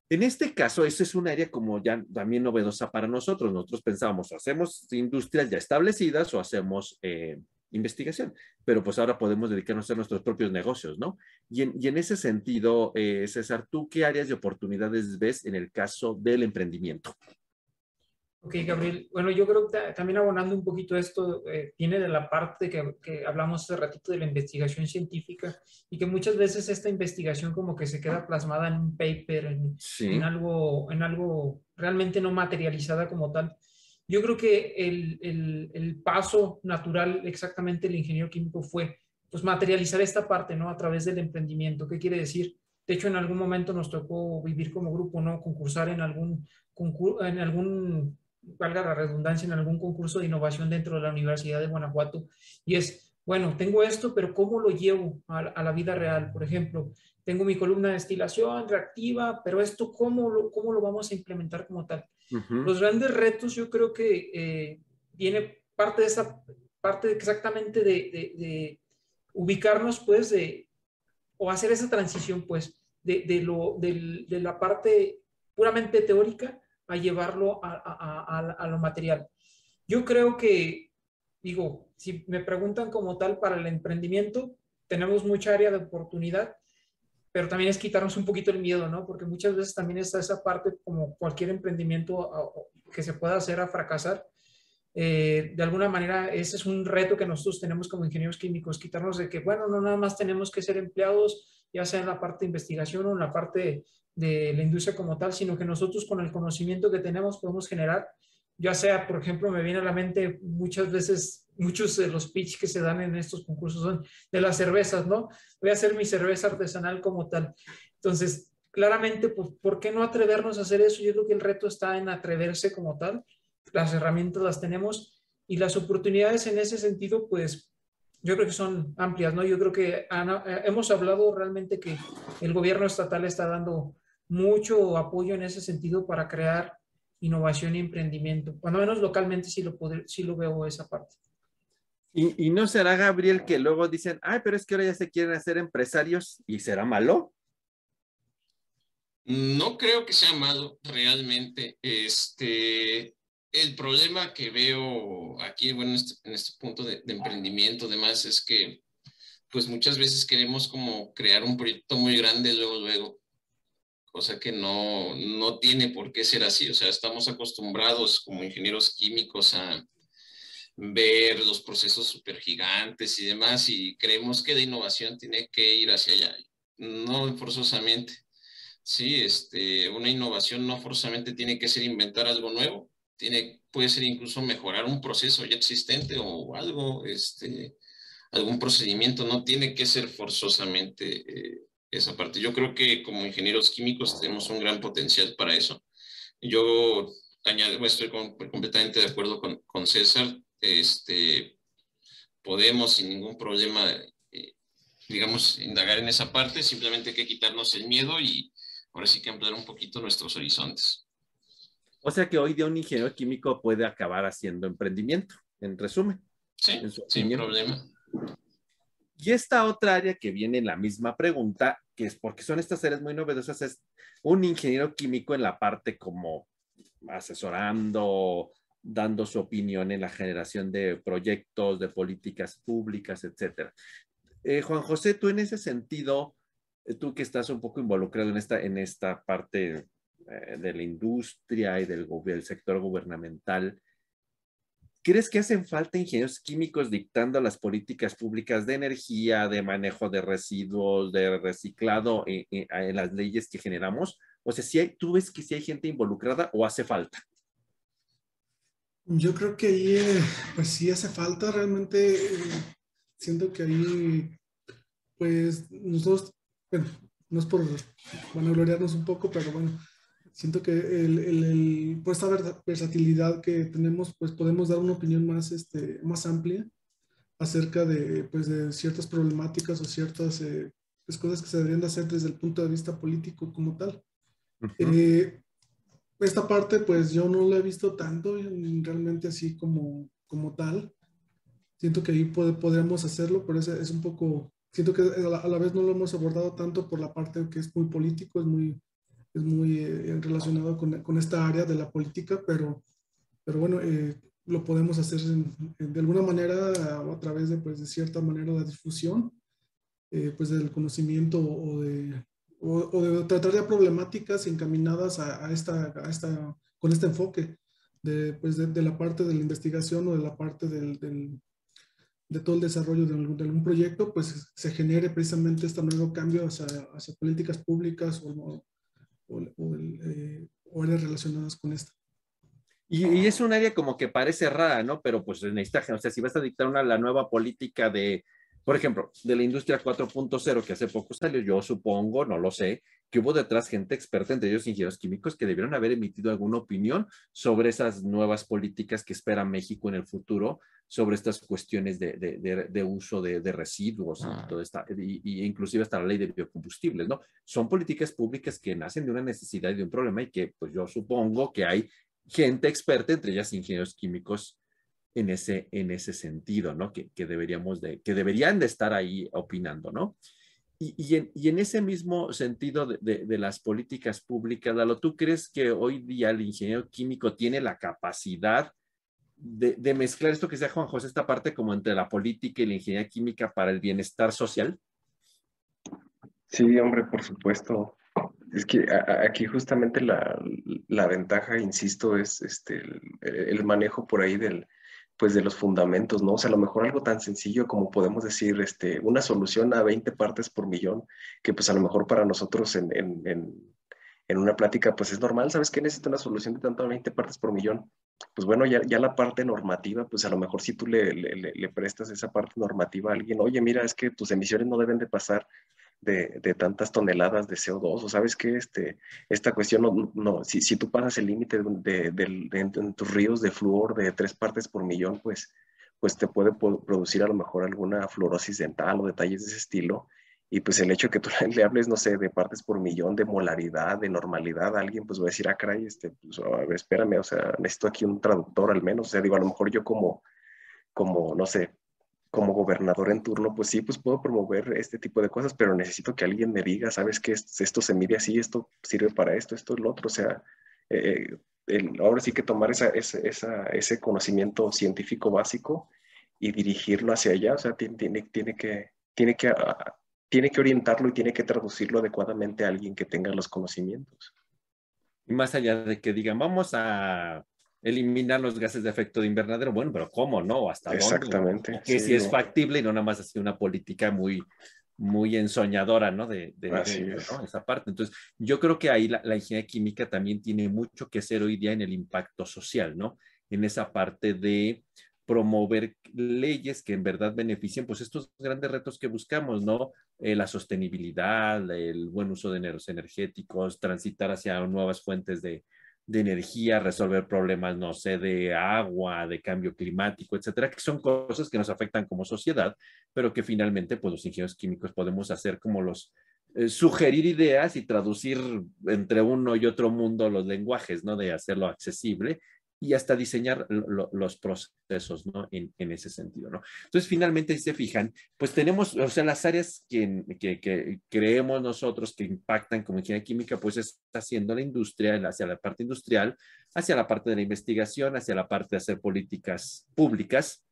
En este caso, esa es un área como ya también novedosa para nosotros. Nosotros pensábamos, hacemos industrias ya establecidas o hacemos eh, investigación, pero pues ahora podemos dedicarnos a nuestros propios negocios, ¿no? Y en, y en ese sentido, eh, César, ¿tú qué áreas de oportunidades ves en el caso del emprendimiento? Ok, Gabriel. Bueno, yo creo que también abonando un poquito esto, eh, viene de la parte que, que, hablamos hace ratito de la investigación científica y que muchas veces esta investigación como que se queda plasmada en un paper, en, sí. en algo, en algo realmente no materializada como tal. Yo creo que el, el, el, paso natural exactamente del ingeniero químico fue pues materializar esta parte, ¿no? A través del emprendimiento. ¿Qué quiere decir? De hecho, en algún momento nos tocó vivir como grupo, ¿no? Concursar en algún, en algún valga la redundancia, en algún concurso de innovación dentro de la Universidad de Guanajuato. Y es, bueno, tengo esto, pero ¿cómo lo llevo a, a la vida real? Por ejemplo, tengo mi columna de destilación reactiva, pero esto, ¿cómo lo, cómo lo vamos a implementar como tal? Uh -huh. Los grandes retos, yo creo que eh, viene parte de esa, parte exactamente de, de, de ubicarnos, pues, de, o hacer esa transición, pues, de, de, lo, de, de la parte puramente teórica a llevarlo a, lo material. Yo creo que, digo, si me preguntan como tal para el emprendimiento, tenemos mucha área de oportunidad, pero también es quitarnos un poquito el miedo, ¿no? Porque muchas veces también está esa parte, como cualquier emprendimiento que se pueda hacer a fracasar. Eh, de alguna manera, ese es un reto que nosotros tenemos como ingenieros químicos, quitarnos de que, bueno, no nada más tenemos que ser empleados, ya sea en la parte de investigación o en la parte de la industria como tal, sino que nosotros con el conocimiento que tenemos podemos generar, ya sea, por ejemplo, me viene a la mente muchas veces, muchos de los pitch que se dan en estos concursos son de las cervezas, ¿no? Voy a hacer mi cerveza artesanal como tal. Entonces, claramente, pues, ¿por qué no atrevernos a hacer eso? Yo creo que el reto está en atreverse como tal. Las herramientas las tenemos y las oportunidades en ese sentido, pues, yo creo que son amplias, ¿no? Yo creo que Ana, hemos hablado realmente que el gobierno estatal está dando mucho apoyo en ese sentido para crear innovación y emprendimiento. Cuando menos localmente sí lo, poder, sí lo veo esa parte. Y, y, no será, Gabriel, que luego dicen, ay, pero es que ahora ya se quieren hacer empresarios y será malo. No creo que sea malo realmente. Este, el problema que veo aquí, bueno, en este, en este punto de, de, emprendimiento, además, es que, pues muchas veces queremos como crear un proyecto muy grande luego, luego cosa que no, no tiene por qué ser así. O sea, estamos acostumbrados como ingenieros químicos a ver los procesos supergigantes y demás y creemos que la innovación tiene que ir hacia allá. No forzosamente. Sí, este, una innovación no forzosamente tiene que ser inventar algo nuevo. Tiene, puede ser incluso mejorar un proceso ya existente o algo, este, algún procedimiento. No tiene que ser forzosamente eh, esa parte. Yo creo que como ingenieros químicos tenemos un gran potencial para eso. Yo estoy completamente de acuerdo con, con, César. Este, podemos sin ningún problema, eh, digamos, indagar en esa parte. Simplemente hay que quitarnos el miedo y ahora sí que ampliar un poquito nuestros horizontes. O sea que hoy día un ingeniero químico puede acabar haciendo emprendimiento, en resumen. Sí, sin problema. Y esta otra área que viene en la misma pregunta, que es porque son estas áreas muy novedosas, es un ingeniero químico en la parte como asesorando, dando su opinión en la generación de proyectos, de políticas públicas, etcétera. Eh, Juan José, tú en ese sentido, eh, tú que estás un poco involucrado en esta, en esta parte eh, de la industria y del, del sector gubernamental, ¿Crees que hacen falta ingenieros químicos dictando las políticas públicas de energía, de manejo de residuos, de reciclado en, las leyes que generamos? O sea, si ¿tú ves que si hay gente involucrada o hace falta? Yo creo que ahí, eh, pues sí hace falta. Realmente eh, siento que ahí, pues nosotros, bueno, no es por bueno, gloriarnos un poco, pero bueno, siento que el, el, por esta versatilidad que tenemos, pues podemos dar una opinión más, este, más amplia acerca de, pues, de ciertas problemáticas o ciertas eh, pues, cosas que se deberían de hacer desde el punto de vista político como tal. Eh, esta parte, pues yo no la he visto tanto realmente así como, como tal. Siento que ahí podríamos hacerlo, pero es, es un poco, siento que a la, a la, vez no lo hemos abordado tanto por la parte que es muy político, es muy, es muy eh, relacionado con, con, esta área de la política, pero, pero bueno, eh, lo podemos hacer de alguna manera a través de, pues, de cierta manera la difusión, eh, pues del conocimiento o de, o, de tratar de problemáticas encaminadas a, a, esta, a esta, con este enfoque de, pues de, de, la parte de la investigación o de la parte del, del de todo el desarrollo de algún, de algún, proyecto, pues se genere precisamente este nuevo cambio hacia, hacia políticas públicas o, o, o, eh, o áreas relacionadas con esto. Y, y, es un área como que parece rara, ¿no? Pero pues necesita, o sea, si vas a dictar una, la nueva política de, por ejemplo, de la industria 4.0 que hace poco salió, yo supongo, no lo sé, que hubo detrás gente experta, entre ellos ingenieros químicos, que debieron haber emitido alguna opinión sobre esas nuevas políticas que espera México en el futuro, sobre estas cuestiones de, de, de, de uso de, residuos ah. y todo esta, y, y, inclusive hasta la ley de biocombustibles, ¿no? Son políticas públicas que nacen de una necesidad y de un problema y que, pues yo supongo que hay gente experta, entre ellas ingenieros químicos, en ese, en ese sentido, ¿no? Que, que deberíamos de, que deberían de estar ahí opinando, ¿no? Y, y, en, y, en, ese mismo sentido de, de, de, las políticas públicas, Lalo, ¿tú crees que hoy día el ingeniero químico tiene la capacidad de, mezclar esto que sea Juan José, esta parte como entre la política y la ingeniería química para el bienestar social? Sí, hombre, por supuesto. Es que aquí justamente la, la ventaja, insisto, es este, el manejo por ahí del, pues de los fundamentos, ¿no? O sea, a lo mejor algo tan sencillo como podemos decir, este, una solución a 20 partes por millón, que pues a lo mejor para nosotros en, en, en, una plática pues es normal, ¿sabes qué? Necesita una solución de tanto a 20 partes por millón. Pues bueno, ya, ya la parte normativa, pues a lo mejor si tú le, le, le prestas esa parte normativa a alguien, oye, mira, es que tus emisiones no deben de pasar de, tantas toneladas de CO2, o sabes que este, esta cuestión, no, si, si, tú pasas el límite de, de, en tus ríos de flúor de tres partes por millón, pues, pues te puede producir a lo mejor alguna fluorosis dental o detalles de ese estilo. Y pues el hecho de que tú le hables, no sé, de partes por millón, de molaridad, de normalidad, alguien pues va a decir, ah, caray, este, pues, ver, espérame, o sea, necesito aquí un traductor al menos. O sea, digo, a lo mejor yo como, como, no sé, como gobernador en turno, pues sí, pues puedo promover este tipo de cosas, pero necesito que alguien me diga, sabes que esto se mide así, esto sirve para esto, esto es lo otro, o sea, eh, el, ahora sí que tomar esa, esa, ese conocimiento científico básico y dirigirlo hacia allá, o sea, tiene, tiene, tiene que, tiene que, uh, tiene que orientarlo y tiene que traducirlo adecuadamente a alguien que tenga los conocimientos. Y más allá de que digan, vamos a eliminar los gases de efecto de invernadero. Bueno, pero ¿cómo no? ¿Hasta dónde? Exactamente. Que sí, si es factible y no nada más así una política muy, muy ensoñadora, ¿no? De, de, de ¿no? esa parte. Entonces, yo creo que ahí la, la, ingeniería química también tiene mucho que hacer hoy día en el impacto social, ¿no? En esa parte de promover leyes que en verdad beneficien pues estos grandes retos que buscamos, ¿no? Eh, la sostenibilidad, el buen uso de energéticos, transitar hacia nuevas fuentes de, de energía, resolver problemas, no sé, de agua, de cambio climático, etcétera, que son cosas que nos afectan como sociedad, pero que finalmente, pues los ingenieros químicos podemos hacer como los, eh, sugerir ideas y traducir entre uno y otro mundo los lenguajes, ¿no? De hacerlo accesible y hasta diseñar los procesos, ¿no? En, ese sentido, ¿no? Entonces, finalmente, si se fijan, pues tenemos, o sea, las áreas que, que, creemos nosotros que impactan como ingeniería química, pues está haciendo la industria, hacia la parte industrial, hacia la parte de la investigación, hacia la parte de hacer políticas públicas,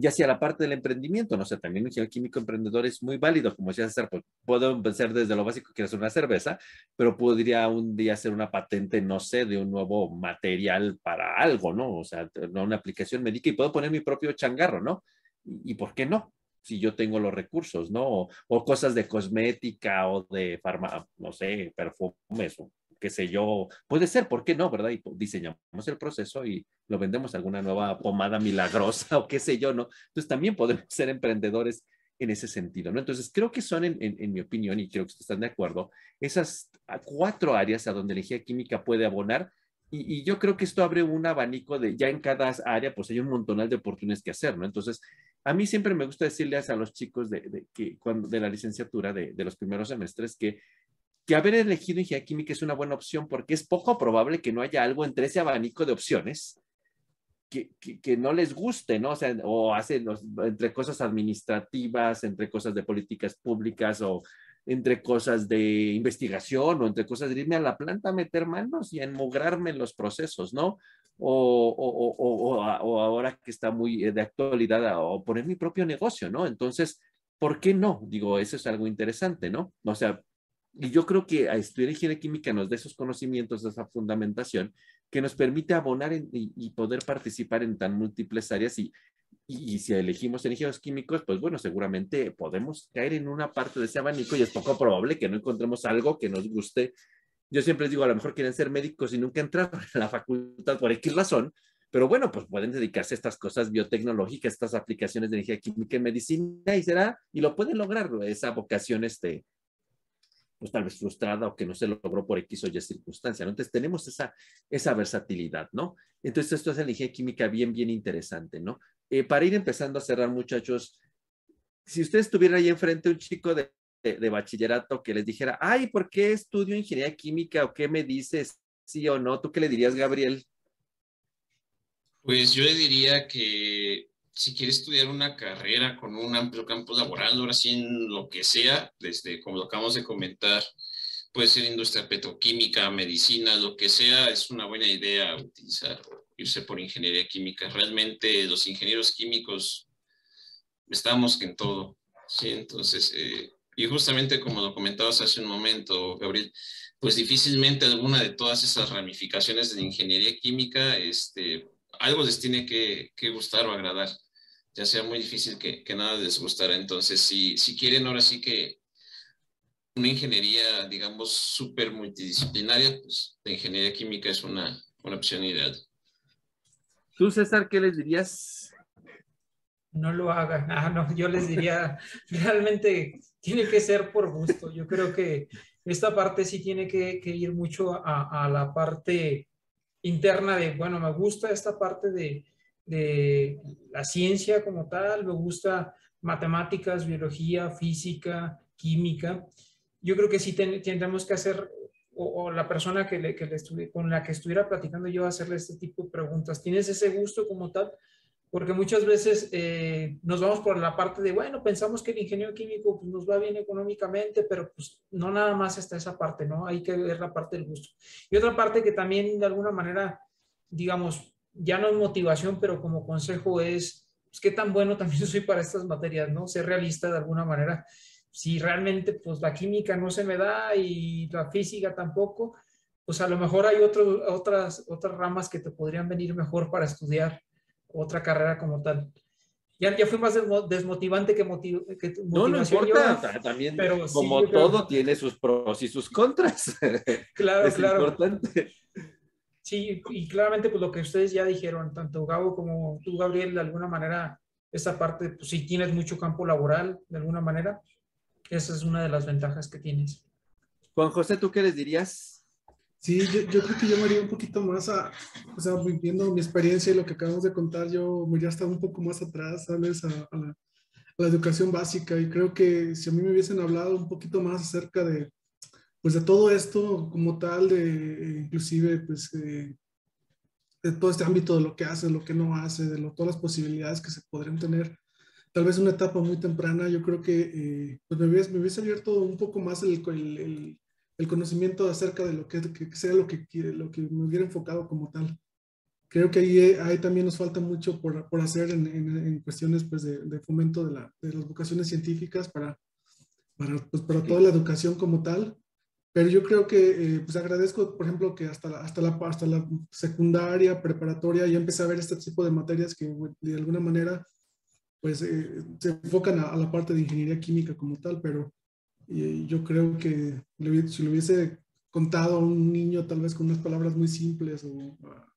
y hacia la parte del emprendimiento, no sé, también un ingeniero químico emprendedor es muy válido, como decía César, pues, puedo empezar desde lo básico que es una cerveza, pero podría un día hacer una patente, no sé, de un nuevo material para algo, ¿no? O sea, una aplicación médica y puedo poner mi propio changarro, ¿no? ¿Y, por qué no? Si yo tengo los recursos, ¿no? O, o cosas de cosmética o de farma, no sé, perfumes o qué sé yo, puede ser, ¿por qué no, verdad? Y diseñamos el proceso y lo vendemos alguna nueva pomada milagrosa o qué sé yo, ¿no? Entonces también podemos ser emprendedores en ese sentido, ¿no? Entonces creo que son, en, mi opinión, y creo que están de acuerdo, esas cuatro áreas a donde la ingeniería química puede abonar y, yo creo que esto abre un abanico de, ya en cada área, pues hay un montonal de oportunidades que hacer, ¿no? Entonces, a mí siempre me gusta decirles a los chicos de, que, cuando, de la licenciatura de, de, los primeros semestres que que haber elegido ingeniería química es una buena opción porque es poco probable que no haya algo entre ese abanico de opciones que, que, no les guste, ¿no? O hacen entre cosas administrativas, entre cosas de políticas públicas o entre cosas de investigación o entre cosas de irme a la planta a meter manos y a enmugrarme en los procesos, ¿no? O, o, o, o, ahora que está muy de actualidad, o poner mi propio negocio, ¿no? Entonces, ¿por qué no? Digo, eso es algo interesante, ¿no? O sea, y yo creo que a estudiar ingeniería química nos da esos conocimientos, esa fundamentación que nos permite abonar y, poder participar en tan múltiples áreas y, y, si elegimos ingenieros químicos, pues bueno, seguramente podemos caer en una parte de ese abanico y es poco probable que no encontremos algo que nos guste. Yo siempre les digo, a lo mejor quieren ser médicos y nunca entrar en la facultad por X razón, pero bueno, pues pueden dedicarse a estas cosas biotecnológicas, estas aplicaciones de energía química en medicina y será, y lo pueden lograr, esa vocación este, pues tal vez frustrada o que no se logró por X o Y circunstancia. Entonces tenemos esa, esa versatilidad, ¿no? Entonces esto es la ingeniería química bien, bien interesante, ¿no? Eh, para ir empezando a cerrar, muchachos, si ustedes estuvieran ahí enfrente un chico de, de, bachillerato que les dijera, ay, ¿por qué estudio ingeniería química o qué me dices, sí o no? ¿Tú qué le dirías, Gabriel? Pues yo le diría que si quiere estudiar una carrera con un amplio campo laboral, ahora sí en lo que sea, desde como lo acabamos de comentar, puede ser industria petroquímica, medicina, lo que sea, es una buena idea utilizar irse por ingeniería química. Realmente los ingenieros químicos estamos en todo, ¿sí? Entonces, eh, y justamente como lo comentabas hace un momento, Gabriel, pues difícilmente alguna de todas esas ramificaciones de la ingeniería química, este, algo les tiene que, que gustar o agradar ya sea muy difícil que, que nada les gustara. Entonces, si, si quieren ahora sí que una ingeniería, digamos, súper multidisciplinaria, pues la ingeniería química es una, una opción ideal. ¿Tú, César, qué les dirías? No lo hagan. Ah, no, yo les diría, realmente tiene que ser por gusto. Yo creo que esta parte sí tiene que, que ir mucho a, a, la parte interna de, bueno, me gusta esta parte de, de la ciencia como tal, me gusta matemáticas, biología, física, química. Yo creo que sí tendremos que hacer, o, la persona que, le, que con la que estuviera platicando yo, hacerle este tipo de preguntas. ¿Tienes ese gusto como tal? Porque muchas veces eh, nos vamos por la parte de, bueno, pensamos que el ingeniero químico pues, nos va bien económicamente, pero pues no nada más está esa parte, ¿no? Hay que ver la parte del gusto. Y otra parte que también de alguna manera, digamos, ya no es motivación, pero como consejo es, pues, qué tan bueno también soy para estas materias, ¿no? Ser realista de alguna manera. Si realmente, pues, la química no se me da y la física tampoco, pues a lo mejor hay otras, otras ramas que te podrían venir mejor para estudiar otra carrera como tal. Ya, ya fui más desmotivante que, motiv que No, no importa, también pero como todo tiene sus pros y sus contras. Claro, es claro. Importante. Sí, y claramente pues lo que ustedes ya dijeron, tanto Gabo como tú, Gabriel, de alguna manera, esa parte, pues si tienes mucho campo laboral, de alguna manera, esa es una de las ventajas que tienes. Juan José, ¿tú qué les dirías? Sí, yo, yo, creo que yo me iría un poquito más a, o sea, viviendo mi experiencia y lo que acabamos de contar, yo me iría hasta un poco más atrás, ¿sabes? A, a, la, a, la, educación básica y creo que si a mí me hubiesen hablado un poquito más acerca de, pues de todo esto como tal, de inclusive, pues, eh, de todo este ámbito de lo que hace, lo que no hace, de lo, todas las posibilidades que se podrían tener, tal vez una etapa muy temprana, yo creo que eh, pues me, hubiese, me, hubiese, abierto un poco más el, el, el conocimiento acerca de lo que, que, sea lo que, lo que me hubiera enfocado como tal. Creo que ahí, ahí también nos falta mucho por, por hacer en, en, en, cuestiones pues, de, de fomento de, la, de, las vocaciones científicas para, para, pues, para toda la educación como tal. Pero yo creo que, eh, pues agradezco, por ejemplo, que hasta la, hasta, la, hasta la secundaria, preparatoria, ya empecé a ver este tipo de materias que de alguna manera pues eh, se enfocan a, a, la parte de ingeniería química como tal, pero eh, yo creo que si le hubiese contado a un niño tal vez con unas palabras muy simples o a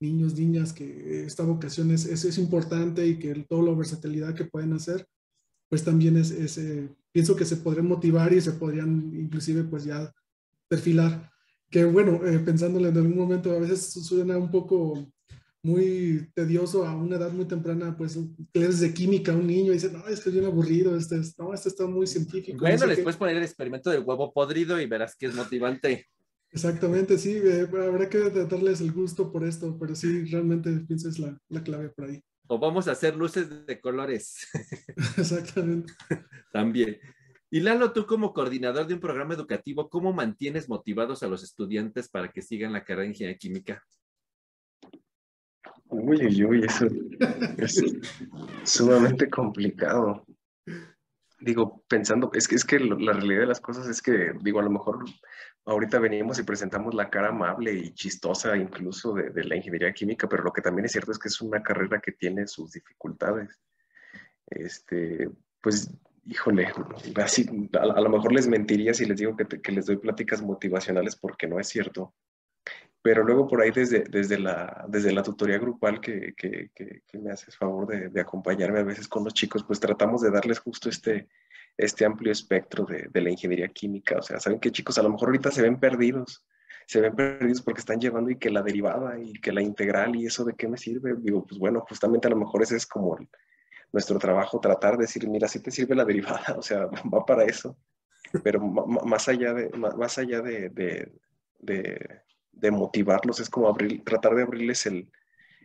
niños, niñas, que esta vocación es, es, es importante y que toda la versatilidad que pueden hacer, pues también es, es eh, pienso que se podrían motivar y se podrían inclusive pues ya perfilar. Que bueno, eh, pensándolo en algún momento a veces suena un poco muy tedioso a una edad muy temprana, pues clases de química a un niño y dice, no, esto es bien aburrido, este, es, no, esto está muy científico. Bueno, no les puedes poner el experimento del huevo podrido y verás que es motivante. Exactamente, sí, eh, habrá que darles el gusto por esto, pero sí, realmente pienso es la, la clave por ahí. O vamos a hacer luces de colores. Exactamente. También. Y Lalo, tú como coordinador de un programa educativo, ¿cómo mantienes motivados a los estudiantes para que sigan la carrera de ingeniería química? Uy, uy, uy, eso es sumamente complicado. Digo, pensando, es que, es que la realidad de las cosas es que, digo, a lo mejor ahorita venimos y presentamos la cara amable y chistosa incluso de, de la ingeniería química, pero lo que también es cierto es que es una carrera que tiene sus dificultades. Este, pues, híjole, así, a, a lo mejor les mentiría si les digo que, que les doy pláticas motivacionales porque no es cierto pero luego por ahí desde, desde, la, desde la tutoría grupal que, que, que me haces favor de, de, acompañarme a veces con los chicos, pues tratamos de darles justo este, este amplio espectro de, de, la ingeniería química. O sea, ¿saben qué chicos? A lo mejor ahorita se ven perdidos, se ven perdidos porque están llevando y que la derivada y que la integral y eso de qué me sirve. Digo, pues bueno, justamente a lo mejor ese es como nuestro trabajo, tratar de decir, mira, si te sirve la derivada, o sea, va para eso. Pero más allá de, más allá de, de, de de motivarlos, es como abrir, tratar de abrirles el,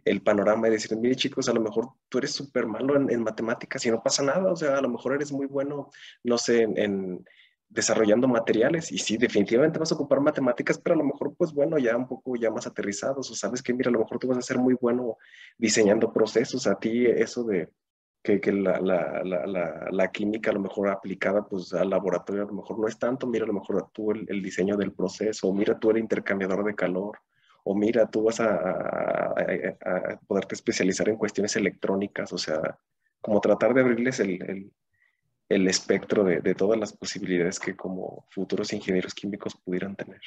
el panorama y decir, mire chicos, a lo mejor tú eres súper malo en, matemáticas y no pasa nada, o sea, a lo mejor eres muy bueno, no sé, en, desarrollando materiales y sí, definitivamente vas a ocupar matemáticas, pero a lo mejor, pues bueno, ya un poco ya más aterrizados, o sabes que, mira, a lo mejor tú vas a ser muy bueno diseñando procesos, a ti eso de que, la, química a lo mejor aplicada pues al laboratorio a lo mejor no es tanto, mira a lo mejor tú el, el diseño del proceso, mira tú el intercambiador de calor, o mira tú vas a, poderte especializar en cuestiones electrónicas, o sea, como tratar de abrirles el, espectro de todas las posibilidades que como futuros ingenieros químicos pudieran tener.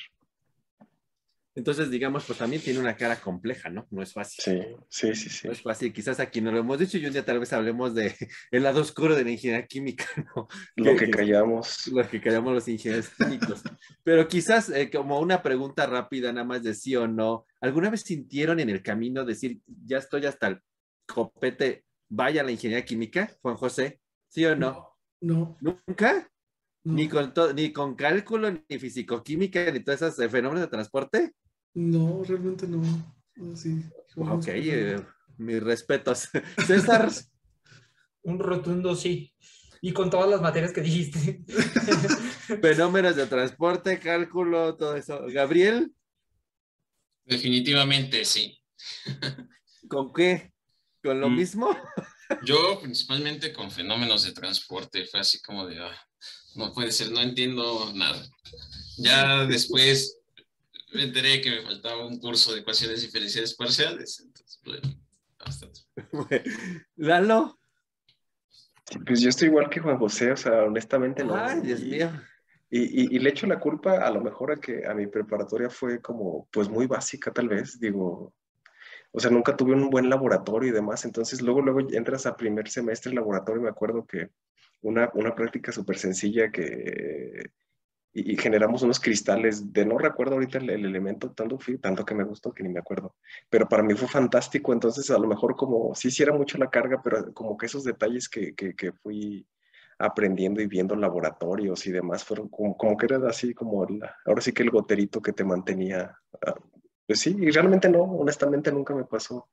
Entonces, digamos, pues también tiene una cara compleja, ¿no? No es fácil. Sí, sí, sí, sí. No es fácil. Quizás aquí no lo hemos dicho y un día tal vez hablemos de el lado oscuro de la ingeniería química, ¿no? Lo que, que callamos. Lo que callamos los ingenieros químicos. Pero quizás eh, como una pregunta rápida, nada más de sí o no, ¿alguna vez sintieron en el camino decir, ya estoy hasta el copete, vaya a la ingeniería química, Juan José? ¿Sí o no? No. ¿Nunca? No. Ni con, ni con cálculo, ni fisicoquímica, ni todos esos eh, fenómenos de transporte. No, realmente no. no sí, ok, eh, mis respetos. César. Un rotundo sí. Y con todas las materias que dijiste. Fenómenos de transporte, cálculo, todo eso. Gabriel. Definitivamente sí. ¿Con qué? ¿Con lo mm. mismo? Yo principalmente con fenómenos de transporte. Fue así como de, ah, no puede ser, no entiendo nada. Ya después me enteré que me faltaba un curso de ecuaciones diferenciales parciales. Entonces, pues, bastante. Lalo. Pues yo estoy igual que Juan José, o sea, honestamente no. Ay, Dios mío. Y, y, y, le echo la culpa a lo mejor a que a mi preparatoria fue como, pues muy básica tal vez, digo, o sea, nunca tuve un buen laboratorio y demás, entonces luego, luego entras a primer semestre laboratorio, me acuerdo que una, una práctica súper sencilla que y, generamos unos cristales de no recuerdo ahorita el, elemento tanto, tanto que me gustó que ni me acuerdo, pero para mí fue fantástico, entonces a lo mejor como sí hiciera mucho la carga, pero como que esos detalles que, que, que fui aprendiendo y viendo laboratorios y demás, fueron como, como que era así como, ahora sí que el goterito que te mantenía, ah, pues sí, y realmente no, honestamente nunca me pasó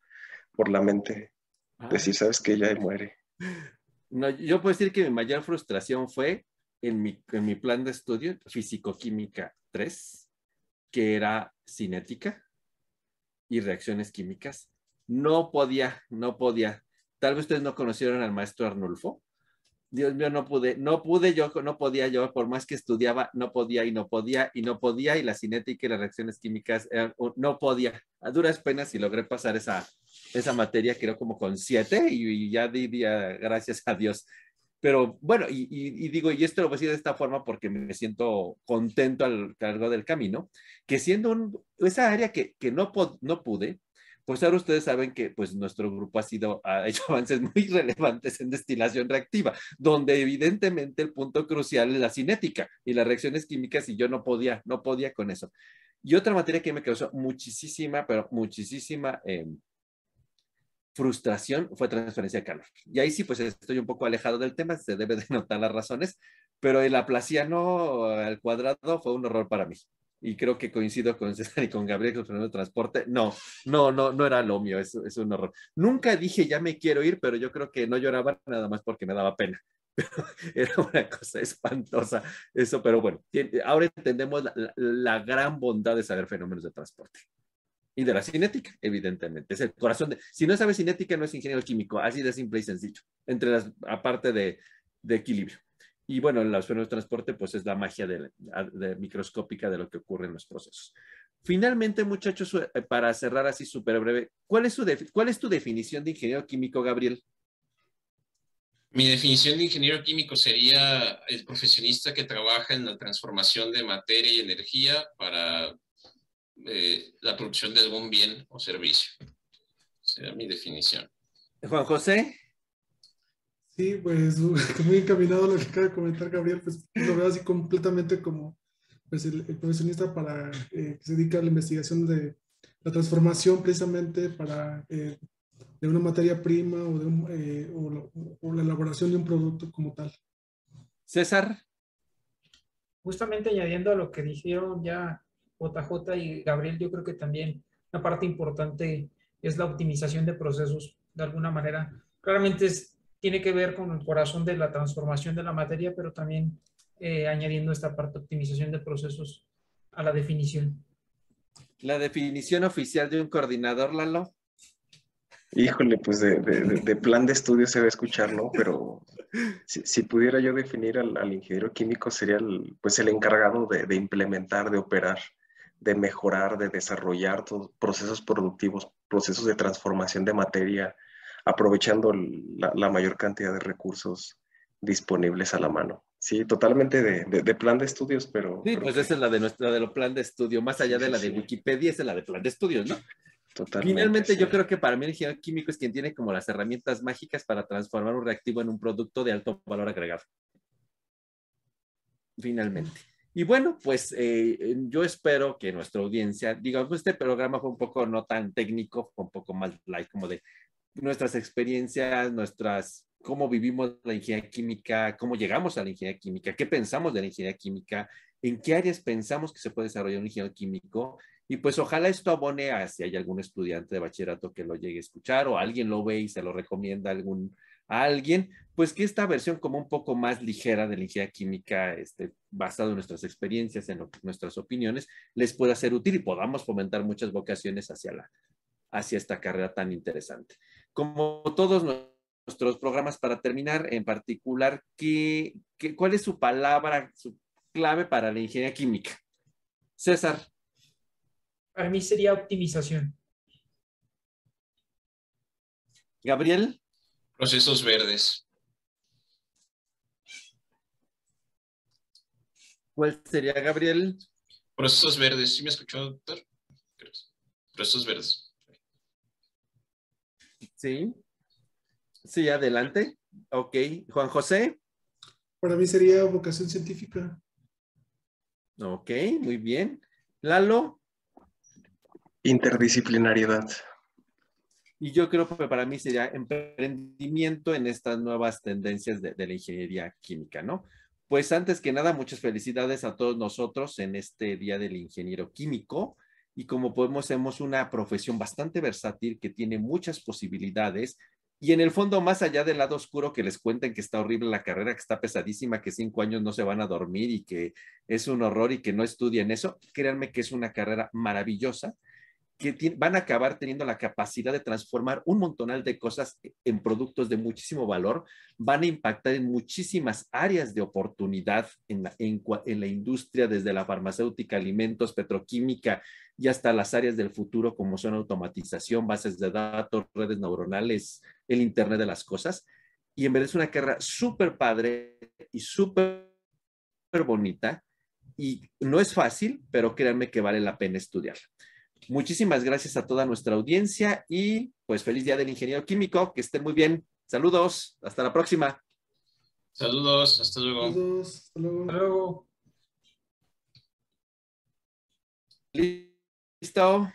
por la mente ah. decir, sabes que ella muere. No, yo puedo decir que mi mayor frustración fue en mi, en mi plan de estudio, Físico-Química 3, que era cinética y reacciones químicas. No podía, no podía. Tal vez ustedes no conocieron al maestro Arnulfo. Dios mío, no pude, no pude yo, no podía yo, por más que estudiaba, no podía y no podía y no podía y la cinética y las reacciones químicas, no podía. A duras penas y logré pasar esa, esa materia, creo como con siete y, ya di gracias a Dios. Pero bueno, y, digo, y esto lo voy a decir de esta forma porque me siento contento al cargo del camino, que siendo un, esa área que, que no, no pude, pues ahora ustedes saben que pues nuestro grupo ha sido ha hecho avances muy relevantes en destilación reactiva, donde evidentemente el punto crucial es la cinética y las reacciones químicas y yo no podía, no podía con eso. Y otra materia que me causó muchísima, pero muchísima eh, frustración fue transferencia de calor. Y ahí sí, pues estoy un poco alejado del tema, se debe de notar las razones, pero el aplaciano al cuadrado fue un horror para mí y creo que coincido con César y con Gabriel que el de transporte. No, no, no, no era lo mío, es, es un horror. Nunca dije ya me quiero ir, pero yo creo que no lloraba nada más porque me daba pena. era una cosa espantosa eso, pero bueno, ahora entendemos la, gran bondad de saber fenómenos de transporte y de la cinética, evidentemente. Es el corazón de. Si no sabes cinética, no es ingeniero químico, así de simple y sencillo, entre las, aparte de, de equilibrio. Y bueno, los fenómenos de transporte, pues es la magia de, microscópica de lo que ocurre en los procesos. Finalmente, muchachos, eh, para cerrar así súper breve, ¿cuál es, su ¿cuál es tu definición de ingeniero químico, Gabriel? Mi definición de ingeniero químico sería el profesionista que trabaja en la transformación de materia y energía para eh, la producción de algún bien o servicio. Sería mi definición. Juan José. Sí, pues muy encaminado a lo que acaba de comentar Gabriel, pues lo veo así completamente como pues, el, profesionista para, eh, que se dedica a la investigación de la transformación precisamente para eh, de una materia prima o, de eh, o, la, elaboración de un producto como tal. César. Justamente añadiendo a lo que dijeron ya JJ y Gabriel, yo creo que también una parte importante es la optimización de procesos, de alguna manera. Claramente es tiene que ver con el corazón de la transformación de la materia, pero también eh, añadiendo esta parte de optimización de procesos a la definición. La definición oficial de un coordinador, Lalo. Híjole, pues de, plan de estudio se va a escuchar, ¿no? Pero si, pudiera yo definir al, ingeniero químico sería el, pues el encargado de, implementar, de operar, de mejorar, de desarrollar todos procesos productivos, procesos de transformación de materia, aprovechando la, mayor cantidad de recursos disponibles a la mano. Sí, totalmente de, plan de estudios, pero... Sí, pues esa es la de nuestra, de lo plan de estudio, más allá de la de Wikipedia, esa es la de plan de estudios, ¿no? Totalmente. Finalmente, yo creo que para mí el ingeniero químico es quien tiene como las herramientas mágicas para transformar un reactivo en un producto de alto valor agregado. Finalmente. Y bueno, pues eh, yo espero que nuestra audiencia, digamos, este programa fue un poco no tan técnico, fue un poco más light, como de nuestras experiencias, nuestras, cómo vivimos la ingeniería química, cómo llegamos a la ingeniería química, qué pensamos de la ingeniería química, en qué áreas pensamos que se puede desarrollar un ingeniero químico. Y pues ojalá esto abone a si hay algún estudiante de bachillerato que lo llegue a escuchar o alguien lo ve y se lo recomienda a, algún, a alguien, pues que esta versión como un poco más ligera de la ingeniería química, este, basado en nuestras experiencias, en nuestras opiniones, les pueda ser útil y podamos fomentar muchas vocaciones hacia, la, hacia esta carrera tan interesante como todos nuestros programas, para terminar, en particular, ¿qué, cuál es su palabra, su clave para la ingeniería química? César. Para mí sería optimización. Gabriel. Procesos verdes. ¿Cuál sería, Gabriel? Procesos verdes. ¿Sí me escuchó, doctor? Procesos verdes. Sí. Sí, adelante. Ok. Juan José. Para mí sería vocación científica. Ok, muy bien. Lalo. Interdisciplinariedad. Y yo creo que para mí sería emprendimiento en estas nuevas tendencias de, la ingeniería química, ¿no? Pues antes que nada, muchas felicidades a todos nosotros en este Día del Ingeniero Químico. Y como podemos, hemos una profesión bastante versátil que tiene muchas posibilidades. Y en el fondo, más allá del lado oscuro que les cuenten que está horrible la carrera, que está pesadísima, que cinco años no se van a dormir y que es un horror y que no estudien eso, créanme que es una carrera maravillosa que van a acabar teniendo la capacidad de transformar un montonal de cosas en productos de muchísimo valor, van a impactar en muchísimas áreas de oportunidad en la, en, en la industria, desde la farmacéutica, alimentos, petroquímica y hasta las áreas del futuro como son automatización, bases de datos, redes neuronales, el Internet de las Cosas. Y en verdad es una carrera súper padre y súper bonita. Y no es fácil, pero créanme que vale la pena estudiarla. Muchísimas gracias a toda nuestra audiencia y pues feliz día del ingeniero químico, que estén muy bien. Saludos, hasta la próxima. Saludos, hasta luego. Saludos, hasta luego. Hasta luego. Listo.